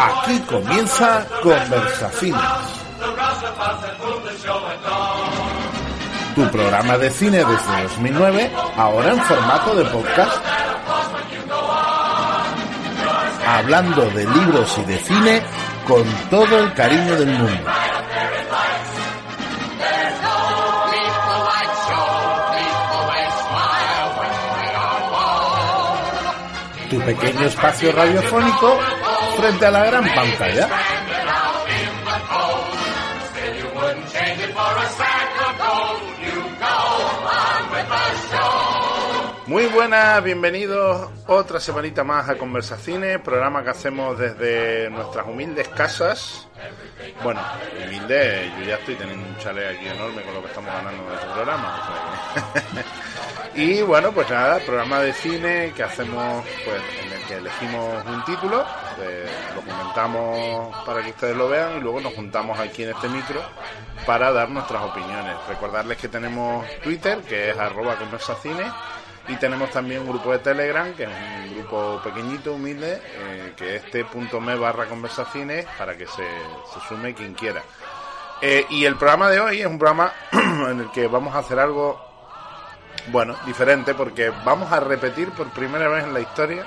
Aquí comienza Conversaciones. Tu programa de cine desde 2009, ahora en formato de podcast. Hablando de libros y de cine con todo el cariño del mundo. Tu pequeño espacio radiofónico frente a la gran pantalla. Muy buenas, bienvenidos otra semanita más a Conversacines, programa que hacemos desde nuestras humildes casas. Bueno, humilde, yo ya estoy teniendo un chalet aquí enorme con lo que estamos ganando en este programa. y bueno, pues nada, programa de cine que hacemos pues en el que elegimos un título, lo comentamos para que ustedes lo vean y luego nos juntamos aquí en este micro para dar nuestras opiniones. Recordarles que tenemos Twitter, que es arroba conversacines y tenemos también un grupo de Telegram, que es un grupo pequeñito, humilde, eh, que es t.me barra conversaciones para que se, se sume quien quiera. Eh, y el programa de hoy es un programa en el que vamos a hacer algo, bueno, diferente, porque vamos a repetir por primera vez en la historia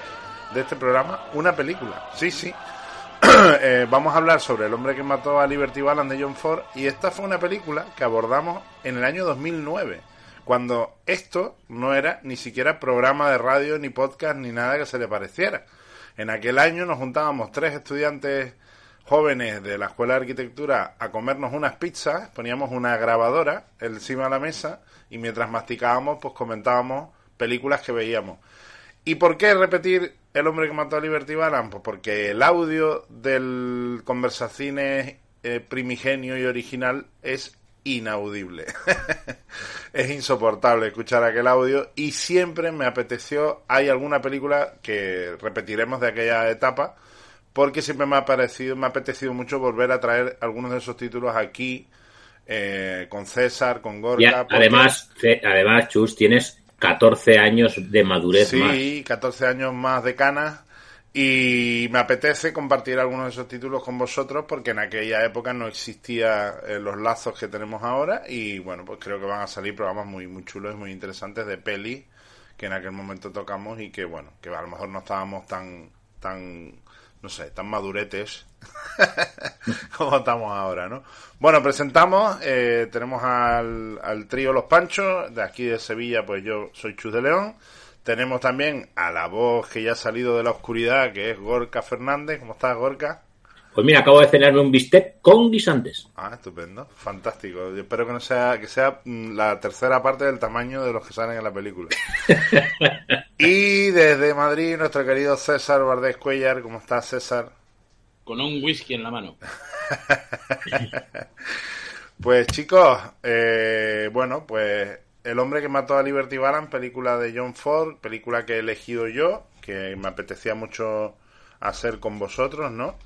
de este programa una película. Sí, sí. eh, vamos a hablar sobre El hombre que mató a Liberty Balance de John Ford, y esta fue una película que abordamos en el año 2009 cuando esto no era ni siquiera programa de radio, ni podcast, ni nada que se le pareciera. En aquel año nos juntábamos tres estudiantes jóvenes de la Escuela de Arquitectura a comernos unas pizzas, poníamos una grabadora encima de la mesa y mientras masticábamos pues comentábamos películas que veíamos. ¿Y por qué repetir El hombre que mató a Liberty Balance? Pues porque el audio del conversacines eh, primigenio y original es inaudible. es insoportable escuchar aquel audio y siempre me apeteció, hay alguna película que repetiremos de aquella etapa, porque siempre me ha parecido, me ha apetecido mucho volver a traer algunos de esos títulos aquí eh, con César, con Gorka. Además, además, Chus, tienes 14 años de madurez sí, 14 años más de canas y me apetece compartir algunos de esos títulos con vosotros porque en aquella época no existían eh, los lazos que tenemos ahora y bueno, pues creo que van a salir programas muy, muy chulos y muy interesantes de peli que en aquel momento tocamos y que bueno, que a lo mejor no estábamos tan, tan, no sé, tan maduretes como estamos ahora, ¿no? Bueno, presentamos, eh, tenemos al, al trío Los Panchos, de aquí de Sevilla, pues yo soy Chus de León. Tenemos también a la voz que ya ha salido de la oscuridad, que es Gorka Fernández. ¿Cómo estás, Gorka? Pues mira, acabo de cenarme un bistec con guisantes. Ah, estupendo. Fantástico. Yo espero que no sea, que sea mm, la tercera parte del tamaño de los que salen en la película. y desde Madrid, nuestro querido César Bardés Cuellar. ¿Cómo estás, César? Con un whisky en la mano. pues chicos, eh, bueno, pues el hombre que mató a Liberty Balance, película de John Ford, película que he elegido yo, que me apetecía mucho hacer con vosotros, ¿no?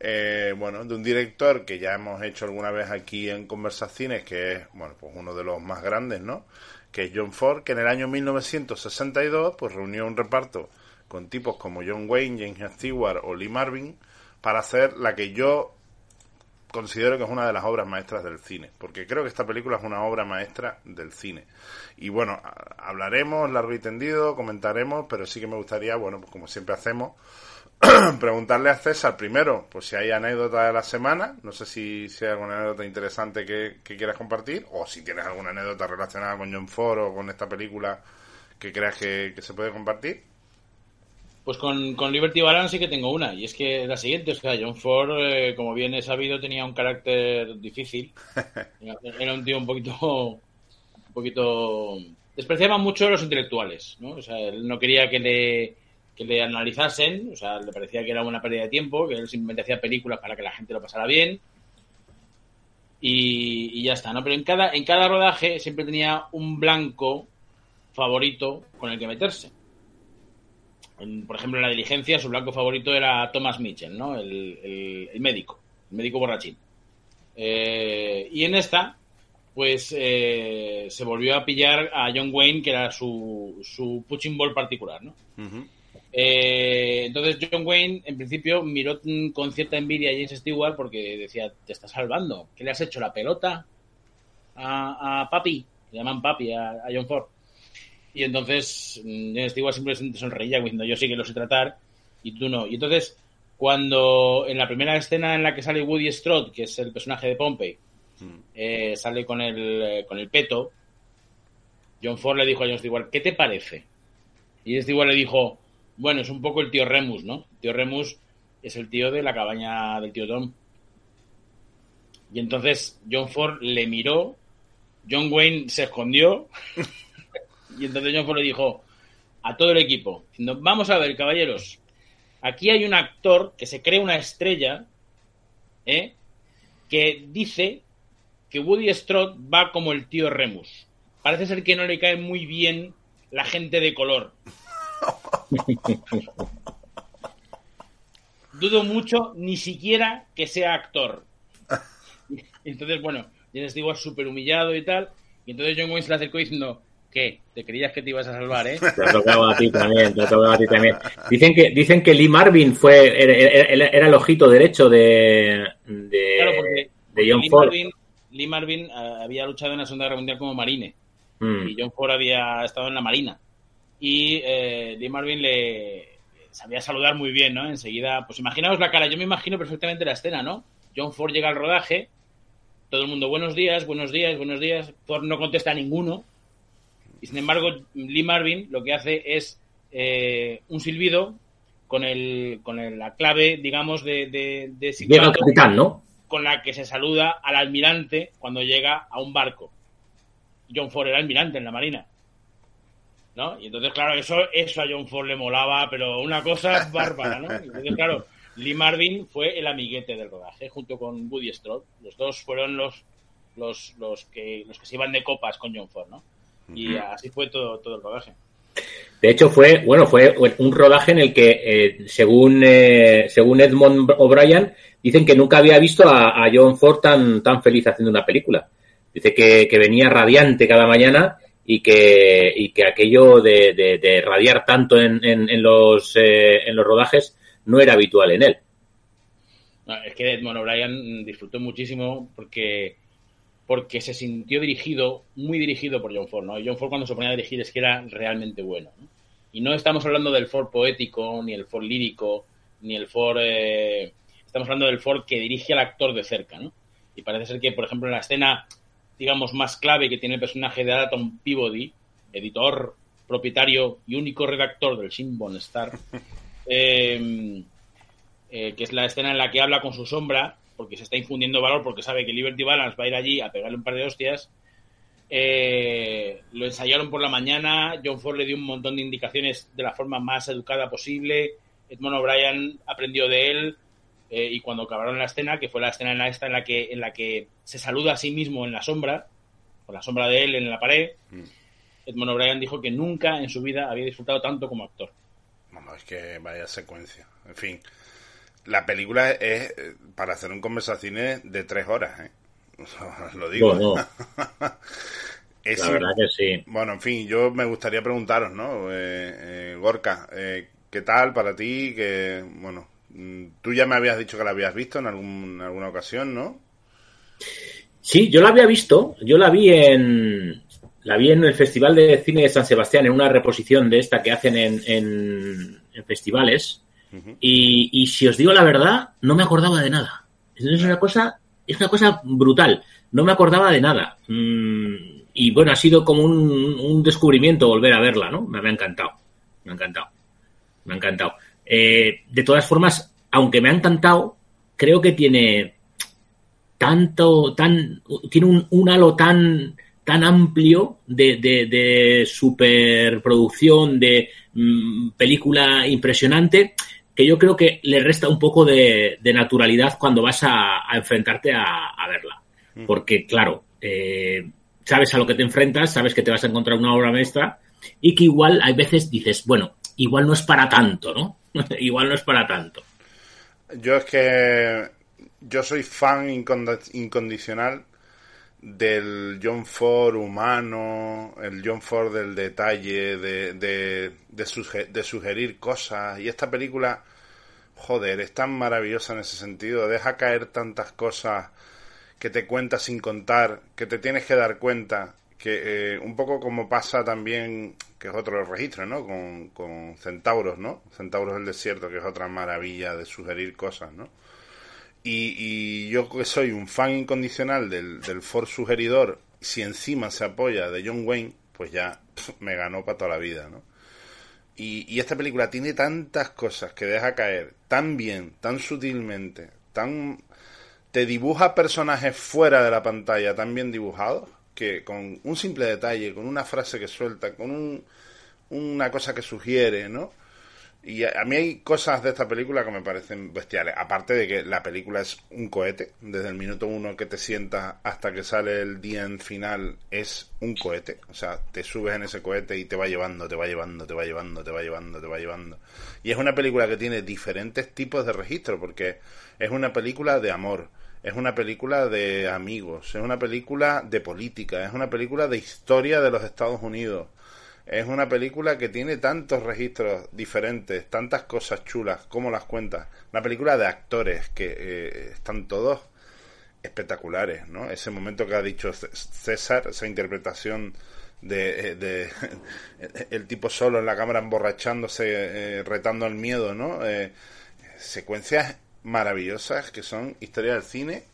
Eh, bueno, de un director que ya hemos hecho alguna vez aquí en Conversaciones, que es, bueno, pues uno de los más grandes, ¿no? Que es John Ford, que en el año 1962, pues reunió un reparto con tipos como John Wayne, James Stewart o Lee Marvin, para hacer la que yo considero que es una de las obras maestras del cine, porque creo que esta película es una obra maestra del cine. Y bueno, hablaremos largo y tendido, comentaremos, pero sí que me gustaría, bueno, pues como siempre hacemos, preguntarle a César primero, pues si hay anécdota de la semana, no sé si, si hay alguna anécdota interesante que, quieras compartir, o si tienes alguna anécdota relacionada con John Ford o con esta película que creas que se puede compartir. Pues con, con, Liberty Balance sí que tengo una, y es que la siguiente, o sea, John Ford, eh, como bien he sabido, tenía un carácter difícil. Era un tío un poquito, un poquito despreciaba mucho a los intelectuales, ¿no? O sea, él no quería que le, que le analizasen, o sea, le parecía que era una pérdida de tiempo, que él simplemente hacía películas para que la gente lo pasara bien. Y, y ya está, ¿no? Pero en cada, en cada rodaje siempre tenía un blanco favorito con el que meterse. En- por ejemplo, en la diligencia, su blanco favorito era Thomas Mitchell, ¿no? El, el- el médico, el médico borrachín. Eh, y en esta, pues eh, se volvió a pillar a John Wayne, que era su, su punching ball particular, ¿no? Eh, entonces John Wayne, en principio, miró con cierta envidia a James Stewart porque decía, te está salvando, ¿qué le has hecho? ¿La pelota? A, a Papi, le llaman Papi a, a John Ford. Y entonces mm, James Stewart simplemente sonreía diciendo, yo sí que lo sé tratar y tú no. Y entonces, cuando en la primera escena en la que sale Woody Strode, que es el personaje de Pompey, eh, sale con el, eh, con el peto, John Ford le dijo a John Stewart, ¿qué te parece? Y Stewart le dijo, bueno, es un poco el tío Remus, ¿no? El tío Remus es el tío de la cabaña del tío Tom. Y entonces John Ford le miró, John Wayne se escondió, y entonces John Ford le dijo a todo el equipo, diciendo, vamos a ver, caballeros, aquí hay un actor que se cree una estrella, ¿eh? que dice que Woody Strode va como el tío Remus. Parece ser que no le cae muy bien la gente de color. Dudo mucho ni siquiera que sea actor. Entonces, bueno, James Stewart súper humillado y tal. Y entonces John Wayne se le acercó diciendo, ¿qué? ¿Te creías que te ibas a salvar, eh? Te ha tocado a ti también, te ha tocado a ti también. Dicen que, dicen que Lee Marvin fue, era, era- era el ojito derecho de, de, Claro, porque, de John Lee Ford. Marvin, Lee Marvin, eh, había luchado en la Segunda Guerra Mundial como marine. Mm. y John Ford había estado en la Marina. Y eh, Lee Marvin le sabía saludar muy bien, ¿no? Enseguida, pues imaginaos la cara, yo me imagino perfectamente la escena, ¿no? John Ford llega al rodaje, todo el mundo, buenos días, buenos días, buenos días, Ford no contesta a ninguno, y sin embargo, Lee Marvin lo que hace es eh, un silbido con el con el- la clave, digamos, de, de, de Llega el silbato capitán, ¿no? con la que se saluda al almirante cuando llega a un barco. John Ford era almirante en la marina. ¿No? Y entonces, claro, eso, eso a John Ford le molaba, pero una cosa bárbara, ¿no? Y entonces, claro, Lee Marvin fue el amiguete del rodaje, junto con Woody Strode. Los dos fueron los, los, los, que, los que se iban de copas con John Ford, ¿no? Y así fue todo, todo el rodaje. De hecho, fue, bueno, fue un rodaje en el que, eh, según, eh, según Edmond O'Brien, dicen que nunca había visto a, a John Ford tan, tan feliz haciendo una película. Dice que, que venía radiante cada mañana y que, y que aquello de, de- de radiar tanto en, en- en los, eh, en los rodajes no era habitual en él. No, es que Edmond O'Brien disfrutó muchísimo porque, porque se sintió dirigido, muy dirigido por John Ford, ¿no? Y John Ford cuando se ponía a dirigir es que era realmente bueno, ¿no? Y no estamos hablando del Ford poético, ni el Ford lírico, ni el Ford... eh, estamos hablando del Ford que dirige al actor de cerca, ¿no? Y parece ser que, por ejemplo, en la escena, digamos, más clave que tiene el personaje de Adaton Peabody, editor, propietario y único redactor del Shinbone Star, eh, eh, que es la escena en la que habla con su sombra, porque se está infundiendo valor, porque sabe que Liberty Balance va a ir allí a pegarle un par de hostias. Eh, lo ensayaron por la mañana, John Ford le dio un montón de indicaciones de la forma más educada posible, Edmond O'Brien aprendió de él, eh, y cuando acabaron la escena, que fue la escena en la, esta en la que en la que se saluda a sí mismo en la sombra, con la sombra de él en la pared, Edmond O'Brien dijo que nunca en su vida había disfrutado tanto como actor. Vamos, es que vaya secuencia. En fin, la película es eh, para hacer un conversaciones de tres horas, ¿eh? Lo digo. No, no. Es La verdad que sí. Bueno, en fin, yo me gustaría preguntaros, ¿no? Eh, eh, Gorka, eh, ¿qué tal para ti? Que, bueno, mm, tú ya me habías dicho que la habías visto en, algún, en alguna ocasión, ¿no? Sí, yo la había visto, yo la vi en la vi en el Festival de Cine de San Sebastián, en una reposición de esta que hacen en, en- en festivales. Y, y si os digo la verdad, no me acordaba de nada. Es una cosa, es una cosa brutal. No me acordaba de nada. Mm, y bueno, ha sido como un, un descubrimiento volver a verla, ¿no? Me, me ha encantado. Me ha encantado. Me ha encantado. Eh, de todas formas, aunque me ha encantado, creo que tiene tanto, tan, tiene un, un halo tan, tan amplio de, de, de superproducción, de mm, película impresionante, que yo creo que le resta un poco de, de naturalidad cuando vas a, a enfrentarte a, a, verla. Porque, claro, eh, sabes a lo que te enfrentas, sabes que te vas a encontrar una obra maestra y que igual hay veces dices, bueno, igual no es para tanto, ¿no? igual no es para tanto. Yo es que yo soy fan incondicional del John Ford humano, el John Ford del detalle, de, de, de, sugerir cosas. Y esta película, joder, es tan maravillosa en ese sentido. Deja caer tantas cosas que te cuenta sin contar, que te tienes que dar cuenta. Que eh, un poco como pasa también, que es otro registro, ¿no? Con, con Centauros, ¿no? Centauros del Desierto, que es otra maravilla de sugerir cosas, ¿no? Y, yo que soy un fan incondicional del, del Ford sugeridor, si encima se apoya de John Wayne, pues ya me ganó para toda la vida, ¿no? Y, y, esta película tiene tantas cosas que deja caer tan bien, tan sutilmente, tan te dibuja personajes fuera de la pantalla tan bien dibujados que con un simple detalle, con una frase que suelta, con un, una cosa que sugiere, ¿no? Y a, mí hay cosas de esta película que me parecen bestiales. Aparte de que la película es un cohete. Desde el minuto uno que te sientas hasta que sale el día en final es un cohete. O sea, te subes en ese cohete y te va llevando, te va llevando, te va llevando, te va llevando, te va llevando. Y es una película que tiene diferentes tipos de registro porque es una película de amor. Es una película de amigos, es una película de política, es una película de historia de los Estados Unidos, es una película que tiene tantos registros diferentes, tantas cosas chulas, como las cuentas. Una película de actores que eh, están todos espectaculares, ¿no? Ese momento que ha dicho César, esa interpretación de, eh, de el tipo solo en la cámara emborrachándose, eh, retando el miedo, ¿no? secuencias maravillosas que son historia del cine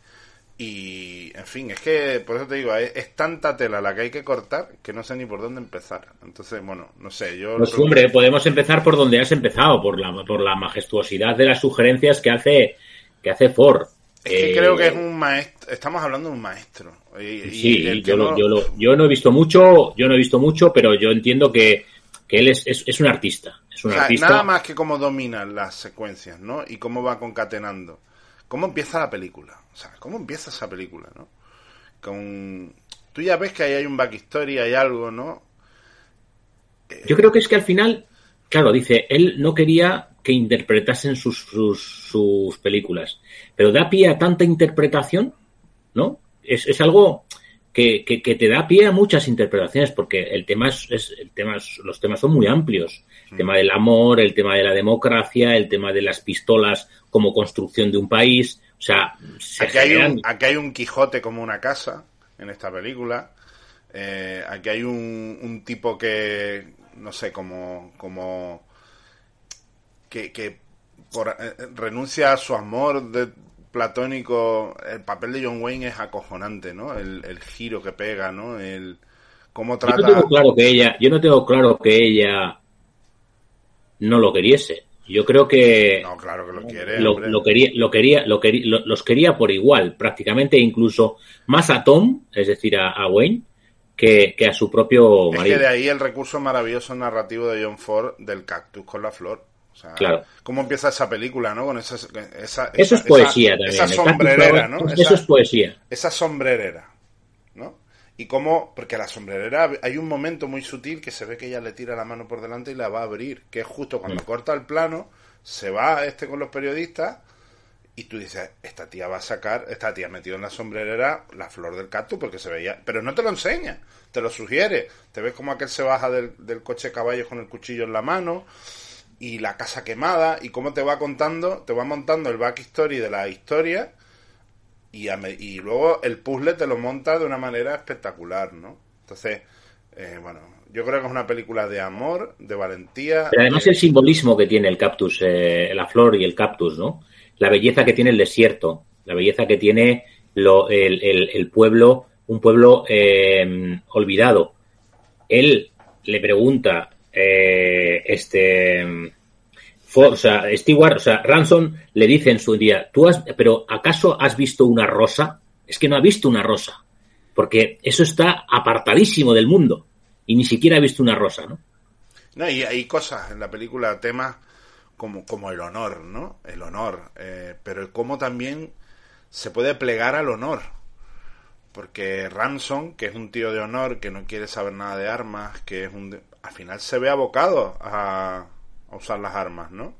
y, en fin, es que, por eso te digo, es, tanta tela la que hay que cortar que no sé ni por dónde empezar. Entonces, bueno, no sé, yo... Pues hombre, podemos empezar por donde has empezado, por la, por la majestuosidad de las sugerencias que hace, que hace Ford. Es que creo que es un maestro, estamos hablando de un maestro. Y, sí, yo, no... yo, no he visto mucho, yo no he visto mucho, pero yo entiendo que, que él es, es, un artista. Es un artista. Nada más que cómo domina las secuencias, ¿no? Y cómo va concatenando. ¿Cómo empieza la película? O sea, ¿cómo empieza esa película, no? Con... Tú ya ves que ahí hay un backstory, hay algo, ¿no? Eh, Yo creo que es que al final, claro, dice, él no quería que interpretasen sus, películas, pero da pie a tanta interpretación, ¿no? Es algo que, que, que, te da pie a muchas interpretaciones, porque el tema es, es el tema los temas son muy amplios. El tema del amor, el tema de la democracia, el tema de las pistolas como construcción de un país. O sea, aquí, hay un, aquí hay un Quijote como una casa en esta película. Eh, aquí hay un, un, tipo que, no sé, como, como que, que por, eh, renuncia a su amor de, platónico. El papel de John Wayne es acojonante, ¿no? El, el giro que pega, ¿no? El cómo trata. Yo no tengo claro que ella, yo no tengo claro que ella no lo queriese. Yo creo que no, claro que lo quiere. Lo, lo quería, lo quería, lo quería, los quería por igual, prácticamente incluso más a Tom, es decir, a, a Wayne, que, que, a su propio marido. Es que de ahí el recurso maravilloso narrativo de John Ford del cactus con la flor. O sea, claro. ¿Cómo empieza esa película, no? Con esa, esa, eso es poesía también. Esa sombrerera, ¿no? Eso es poesía. Esa sombrerera, ¿no? Y cómo, porque la sombrerera hay un momento muy sutil que se ve que ella le tira la mano por delante y la va a abrir, que es justo cuando mm. corta el plano, se va este con los periodistas y tú dices, esta tía va a sacar, esta tía metido en la sombrerera la flor del cactus porque se veía, pero no te lo enseña, te lo sugiere, te ves como aquel se baja del, del coche caballo con el cuchillo en la mano y la casa quemada y cómo te va contando, te va montando el backstory de la historia y, y luego el puzzle te lo monta de una manera espectacular, ¿no? Entonces, eh, bueno, yo creo que es una película de amor, de valentía. Pero además el simbolismo que tiene el cactus, eh, la flor y el cactus, ¿no? La belleza que tiene el desierto, la belleza que tiene lo, el, el, el, pueblo, un pueblo eh, olvidado. Él le pregunta, eh, este, o sea, o sea, Ransom le dice en su día, tú has, pero ¿acaso has visto una rosa? Es que no ha visto una rosa. porque eso está apartadísimo del mundo y ni siquiera ha visto una rosa, ¿no? No, y hay cosas en la película, temas como, como el honor, ¿no? El honor, eh, pero cómo también se puede plegar al honor. Porque Ransom, que es un tío de honor, que no quiere saber nada de armas, que es un... Al final se ve abocado a, usar las armas, ¿no?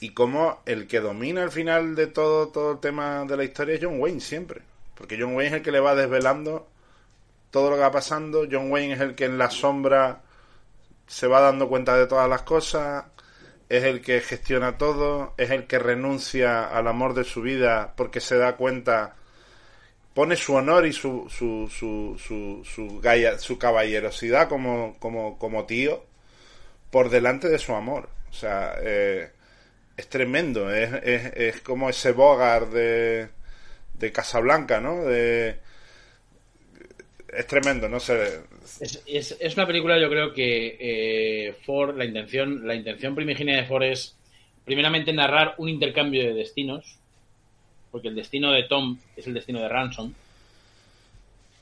Y como el que domina al final de todo, todo el tema de la historia es John Wayne siempre. Porque John Wayne es el que le va desvelando todo lo que va pasando. John Wayne es el que en la sombra se va dando cuenta de todas las cosas. Es el que gestiona todo. Es el que renuncia al amor de su vida porque se da cuenta. Pone su honor y su, su, su, su, su, caballerosidad como, como, como tío por delante de su amor. O sea, eh, es tremendo. Es, es, como ese Bogart de, de Casablanca, ¿no? De, es tremendo, no sé. Es, es, es una película, yo creo que eh, Ford, la intención, la intención primigenia de Ford es, primeramente, narrar un intercambio de destinos, porque el destino de Tom es el destino de Ransom.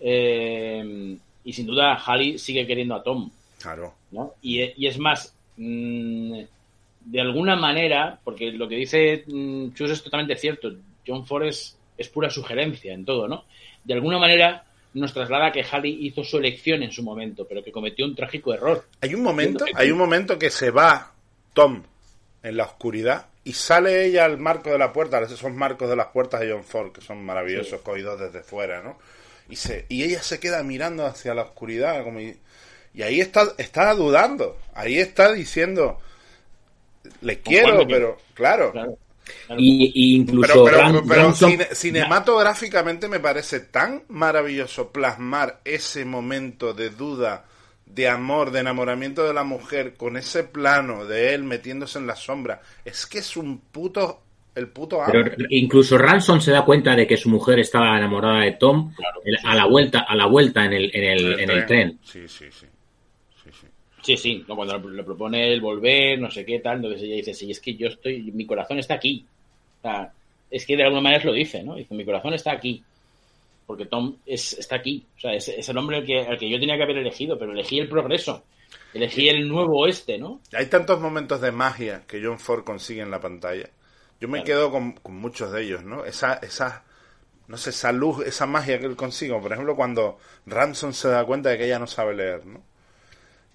Eh, y sin duda, Halley sigue queriendo a Tom. Claro. ¿no? Y, y, es más, mmm, de alguna manera, porque lo que dice mmm, Chus es totalmente cierto, John Ford es, es pura sugerencia en todo, ¿no? De alguna manera nos traslada que Halley hizo su elección en su momento, pero que cometió un trágico error. Hay un momento, hay un momento que se va Tom en la oscuridad y sale ella al marco de la puerta, esos marcos de las puertas de John Ford, que son maravillosos, sí. cogidos desde fuera, ¿no? Y, se, y ella se queda mirando hacia la oscuridad, como y, y ahí está, está dudando, ahí está diciendo, le quiero, pero claro. claro. Y, y, incluso pero, pero, pero Ransom... cine, cinematográficamente me parece tan maravilloso plasmar ese momento de duda de amor de enamoramiento de la mujer con ese plano de él metiéndose en la sombra es que es un puto el puto amo. Pero incluso Ransom se da cuenta de que su mujer estaba enamorada de Tom claro, sí. a la vuelta a la vuelta en el en el, el, en el tren. Sí, sí, sí. Sí, sí, no, cuando le propone el volver, no sé qué tal, entonces ella dice, sí, es que yo estoy, mi corazón está aquí. O sea, es que de alguna manera lo dice, ¿no? Dice, mi corazón está aquí. Porque Tom es, está aquí. O sea, es, es el hombre al que, al que yo tenía que haber elegido, pero elegí el progreso. Elegí el nuevo oeste, ¿no? Hay tantos momentos de magia que John Ford consigue en la pantalla. Yo me claro. quedo con, con, muchos de ellos, ¿no? Esa, esa, no sé, esa luz, esa magia que él consigue. Por ejemplo, cuando Ransom se da cuenta de que ella no sabe leer, ¿no?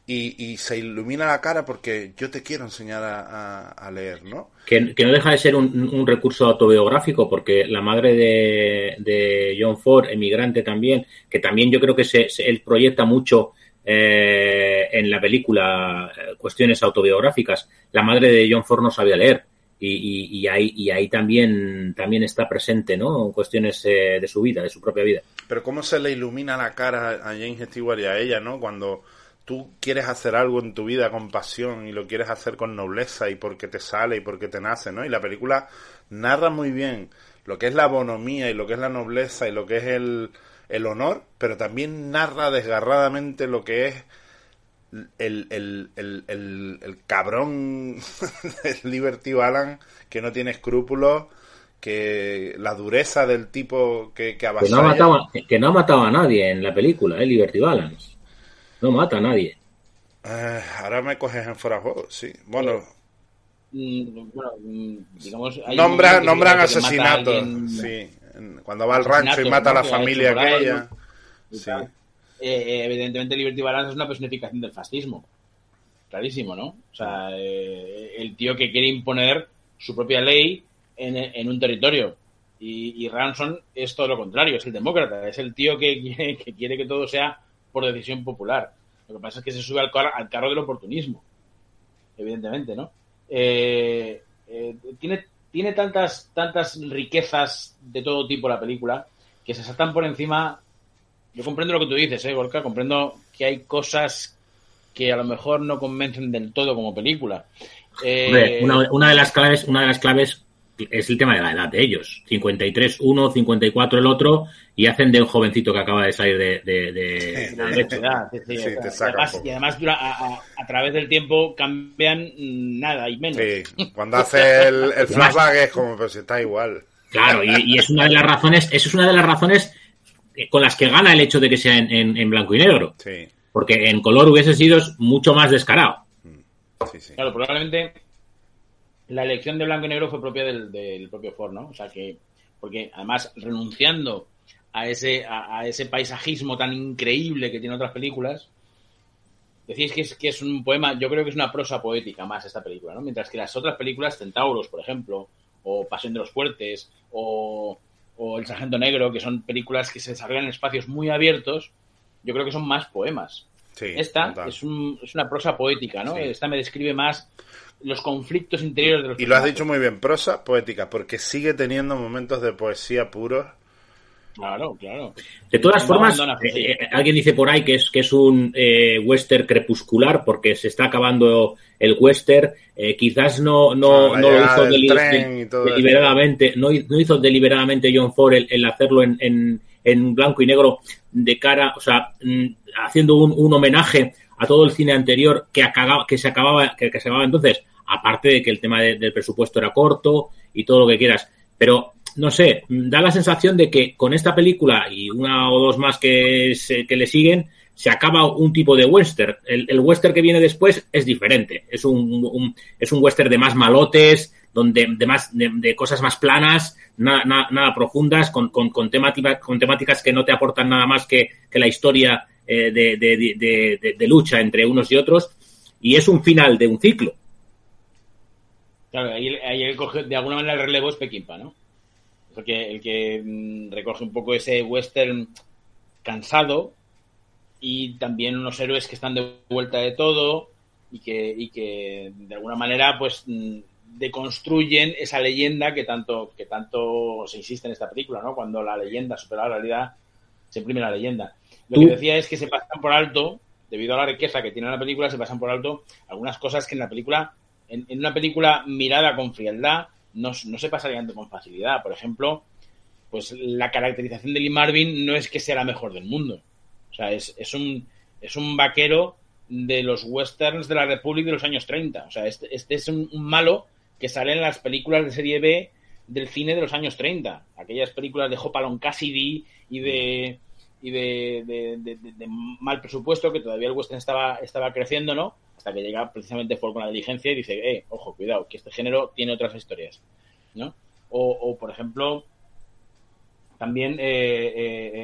Y, y, se ilumina la cara porque yo te quiero enseñar a, a, a leer, ¿no? Que, que, no deja de ser un, un, recurso autobiográfico porque la madre de, de, John Ford, emigrante también, que también yo creo que se, se él proyecta mucho eh, en la película eh, cuestiones autobiográficas. La madre de John Ford no sabía leer. Y, y, y, ahí, y ahí también, también está presente, ¿no? Cuestiones eh, de su vida, de su propia vida. Pero cómo se le ilumina la cara a James Stewart y a ella, ¿no? Cuando tú quieres hacer algo en tu vida con pasión y lo quieres hacer con nobleza y porque te sale y porque te nace, ¿no? Y la película narra muy bien lo que es la bonomía y lo que es la nobleza y lo que es el, el honor, pero también narra desgarradamente lo que es el, el, el, el, cabrón de Liberty Balance que no tiene escrúpulos que la dureza del tipo que, que. Que no, mataba, que no ha matado a nadie en la película, ¿eh? Liberty Balance. No mata a nadie. Eh, ahora me coges en fuera de juego, sí. Bueno. Mm, bueno mm, digamos, Nombra, nombran asesinatos. Alguien... Sí. Cuando va al rancho y mata ¿no? a la familia aquella. Sí. Eh, evidentemente, Liberty Balance es una personificación del fascismo. Clarísimo, ¿no? O sea, eh, el tío que quiere imponer su propia ley en, en un territorio. Y, y, Ransom es todo lo contrario, es el demócrata, es el tío que, que quiere que todo sea por decisión popular. Lo que pasa es que se sube al, car al carro del oportunismo, evidentemente, ¿no? Eh, eh, tiene, tiene tantas, tantas riquezas de todo tipo la película que se saltan por encima. Yo comprendo lo que tú dices, ¿eh, Gorka? Comprendo que hay cosas que a lo mejor no convencen del todo como película. Eh, Hombre, una, una, de las claves, una de las claves es el tema de la edad de ellos. 53 uno, 54 el otro, y hacen de un jovencito que acaba de salir de, de, de, de derecho. Sí, sí, sí, y, además, y además dura, a, a, a, través del tiempo cambian nada y menos. Sí, cuando hace el, el flashback es como, pero si está igual. Claro, y, y, es una de las razones, eso es una de las razones con las que gana el hecho de que sea en, en, blanco y negro. Sí. Porque en color hubiese sido mucho más descarado. Sí, sí. Claro, probablemente la elección de blanco y negro fue propia del, del propio Ford, ¿no? O sea que, porque además renunciando a ese, a, ese paisajismo tan increíble que tiene otras películas, decís que es, que es un poema, yo creo que es una prosa poética más esta película, ¿no? Mientras que las otras películas, Centauros, por ejemplo, o Pasión de los Fuertes, o, El Sargento Negro, que son películas que se desarrollan en espacios muy abiertos, yo creo que son más poemas. Esta es, un, es, una prosa poética, ¿no? Esta me describe más los conflictos interiores de los Y lo has dicho muy bien, prosa poética, porque sigue teniendo momentos de poesía puros Claro, claro. De todas formas, eh, eh, alguien dice por ahí que es que es un eh, western crepuscular porque se está acabando el western. quizás no no, no lo hizo deliberadamente, no, hizo deliberadamente John Ford el, hacerlo en, en, blanco y negro de cara, o sea, mm, haciendo un, un homenaje a todo el cine anterior que acababa, que se acababa, que, se acababa entonces, aparte de que el tema del presupuesto era corto y todo lo que quieras. Pero no sé, da la sensación de que con esta película y una o dos más que, que le siguen, se acaba un tipo de western. El, western que viene después es diferente. Es un, es un western de más malotes, donde, de, más, de, cosas más planas, nada, nada, profundas, con, con, con, con temáticas que no te aportan nada más que, que la historia eh, de, de, de, lucha entre unos y otros. Y es un final de un ciclo. Claro, ahí, ahí de alguna manera el relevo es Pequimpa, ¿no? porque el que mm, recoge un poco ese western cansado y también unos héroes que están de vuelta de todo y que, y que de alguna manera pues mm, deconstruyen esa leyenda que tanto, que tanto se insiste en esta película, ¿no? Cuando la leyenda supera la realidad, se imprime la leyenda. Lo que decía es que se pasan por alto, debido a la riqueza que tiene la película, se pasan por alto algunas cosas que en la película, en una película mirada con frialdad, no, no se pasarían con facilidad. Por ejemplo, pues la caracterización de Lee Marvin no es que sea la mejor del mundo. O sea, es, es, un, es un vaquero de los westerns de la República de los años 30. O sea, este, este es un, malo que sale en las películas de serie B del cine de los años 30. Aquellas películas de Hopalong Cassidy y de y de, de, mal presupuesto, que todavía el western estaba, estaba creciendo, ¿no? hasta que llega precisamente Ford con la diligencia y dice, eh, ojo, cuidado, que este género tiene otras historias, ¿no? O, por ejemplo, también eh,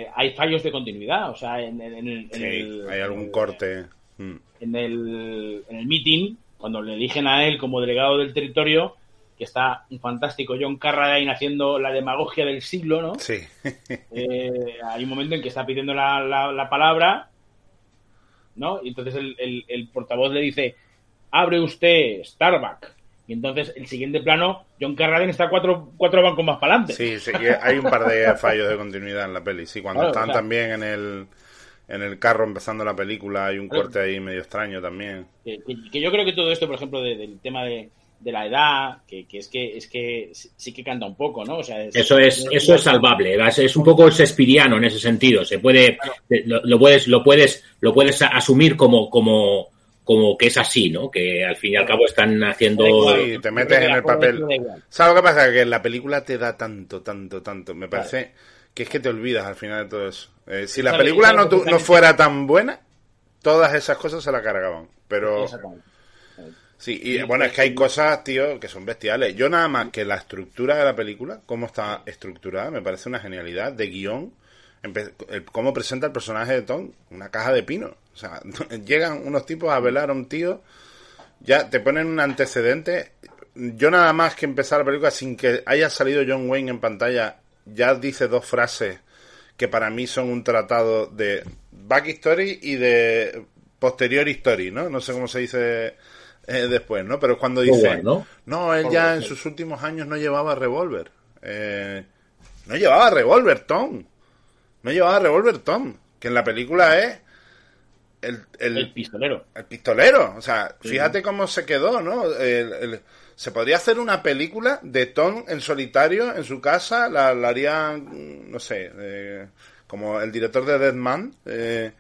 eh, hay fallos de continuidad, o sea, en, el... hay algún corte. En el, en el meeting, cuando le eligen a él como delegado del territorio, que está un fantástico John Carradine haciendo la demagogia del siglo, ¿no? Sí. hay un momento en que está pidiendo la, la palabra ¿no? Y entonces el, portavoz le dice, abre usted Starbucks. Y entonces el siguiente plano, John Carradine está cuatro, cuatro bancos más para adelante. Sí, sí, hay un par de fallos de continuidad en la peli. Sí, cuando están también en el, en el carro empezando la película hay un corte ahí medio extraño también. Que, yo creo que todo esto, por ejemplo, del tema de, de la edad, que, es que es que sí que canta un poco, ¿no? O sea, eso es eso es salvable, es un poco shakespeariano en ese sentido. Se puede lo, puedes lo puedes lo puedes asumir como como como que es así, ¿no? Que al fin y al cabo están haciendo sí, te metes en el papel. ¿Sabes lo que pasa? Que la película te da tanto, tanto, tanto. Me parece que es que te olvidas al final de todo eso. Eh, si la película no, no fuera tan buena, todas esas cosas se la cargaban. Pero Sí, y bueno, es que hay cosas, tío, que son bestiales. Yo nada más que la estructura de la película, cómo está estructurada, me parece una genialidad de guion. Cómo presenta el personaje de Tom, una caja de pino. O sea, llegan unos tipos a velar a un tío, ya te ponen un antecedente. Yo nada más que empezar la película sin que haya salido John Wayne en pantalla, ya dice dos frases que para mí son un tratado de back history y de posterior history, ¿no? No sé cómo se dice eh, después, ¿no? Pero cuando dice, ¿no? él ya en sus últimos años no llevaba revólver. Eh, no llevaba revólver, Tom. No llevaba revólver, Tom. Que en la película es el, el, pistolero. El pistolero. O sea, fíjate cómo se quedó, ¿no? Se podría hacer una película de Tom en solitario en su casa. La, la harían, no sé, eh, como el director de Dead Man. Eh,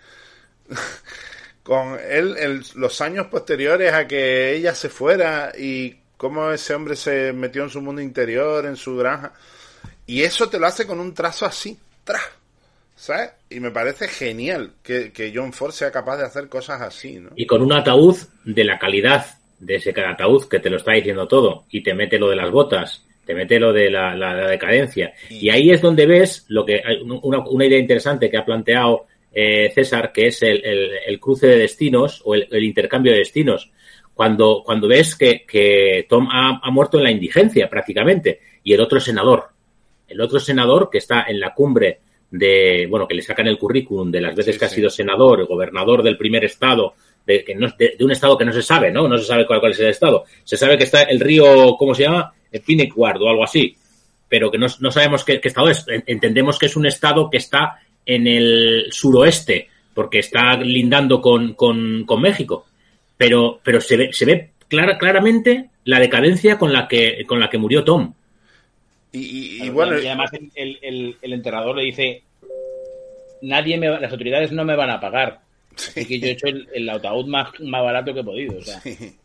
con él los años posteriores a que ella se fuera y cómo ese hombre se metió en su mundo interior, en su granja. Y eso te lo hace con un trazo así, tra. ¿Sabes? Y me parece genial que, que John Ford sea capaz de hacer cosas así, ¿no? Y con un ataúd de la calidad de ese ataúd que te lo está diciendo todo y te mete lo de las botas, te mete lo de la, la, decadencia. Y ahí es donde ves lo que una, una idea interesante que ha planteado eh, César, que es el, el, el, cruce de destinos o el, el, intercambio de destinos. Cuando, cuando ves que, que Tom ha, ha, muerto en la indigencia prácticamente y el otro senador, el otro senador que está en la cumbre de, bueno, que le sacan el currículum de las veces sí, que sí. ha sido senador, gobernador del primer estado, de, que no, de, de, un estado que no se sabe, ¿no? No se sabe cuál, cuál, es el estado. Se sabe que está el río, ¿cómo se llama? El Pinequard o algo así, pero que no, no sabemos qué, qué, estado es. Entendemos que es un estado que está en el suroeste, porque está lindando con, con, con México. Pero, pero se ve, se ve clara, claramente la decadencia con la que, con la que murió Tom. Y, y, y bueno, y además el, el, el, enterrador le dice, nadie me, las autoridades no me van a pagar. Sí. Así que yo he hecho el, el ataúd más, más, barato que he podido. O sea. sí.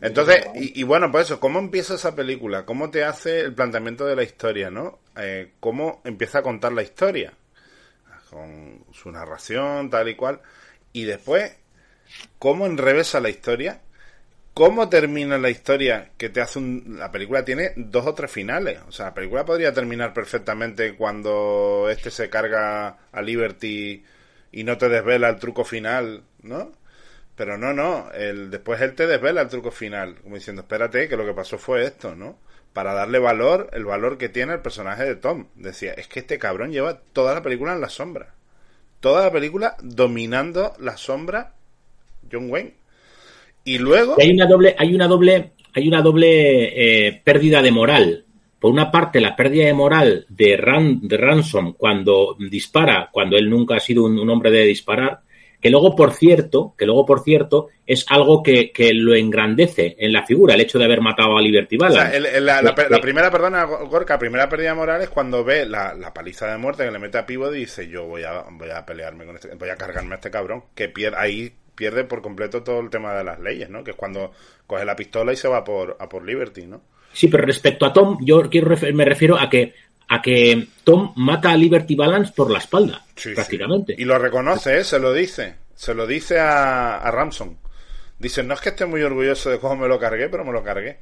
Entonces, y, y, bueno, pues eso, ¿cómo empieza esa película? ¿Cómo te hace el planteamiento de la historia, no? Eh, ¿Cómo empieza a contar la historia? Con su narración, tal y cual. Y después, ¿cómo enrevesa la historia? cómo termina la historia que te hace un... La película tiene dos o tres finales. O sea, la película podría terminar perfectamente cuando este se carga a Liberty y no te desvela el truco final, ¿no? Pero no, no. El, después él te desvela el truco final. Como diciendo, espérate, que lo que pasó fue esto, ¿no? Para darle valor, el valor que tiene el personaje de Tom. Decía, es que este cabrón lleva toda la película en la sombra. Toda la película dominando la sombra John Wayne y luego. hay una doble, hay una doble, hay una doble eh, pérdida de moral. Por una parte, la pérdida de moral de, Ran, de Ransom cuando dispara, cuando él nunca ha sido un, un, hombre de disparar, que luego, por cierto, que luego, por cierto, es algo que, que lo engrandece en la figura, el hecho de haber matado a Liberty Balance. O sea, el, el, la, la, la, primera, perdona, Gorka, la primera pérdida de moral es cuando ve la, la paliza de muerte que le mete a Pivot y dice, yo voy a, voy a pelearme con este, voy a cargarme a este cabrón, que pierde ahí pierde por completo todo el tema de las leyes, ¿no? Que es cuando coge la pistola y se va por, a por Liberty, ¿no? Sí, pero respecto a Tom, yo quiero me refiero a que a que Tom mata a Liberty Balance por la espalda, sí, prácticamente. Sí. Y lo reconoce, ¿eh? se lo dice. Se lo dice a, a Ramson. Dice, no es que esté muy orgulloso de cómo me lo cargué, pero me lo cargué.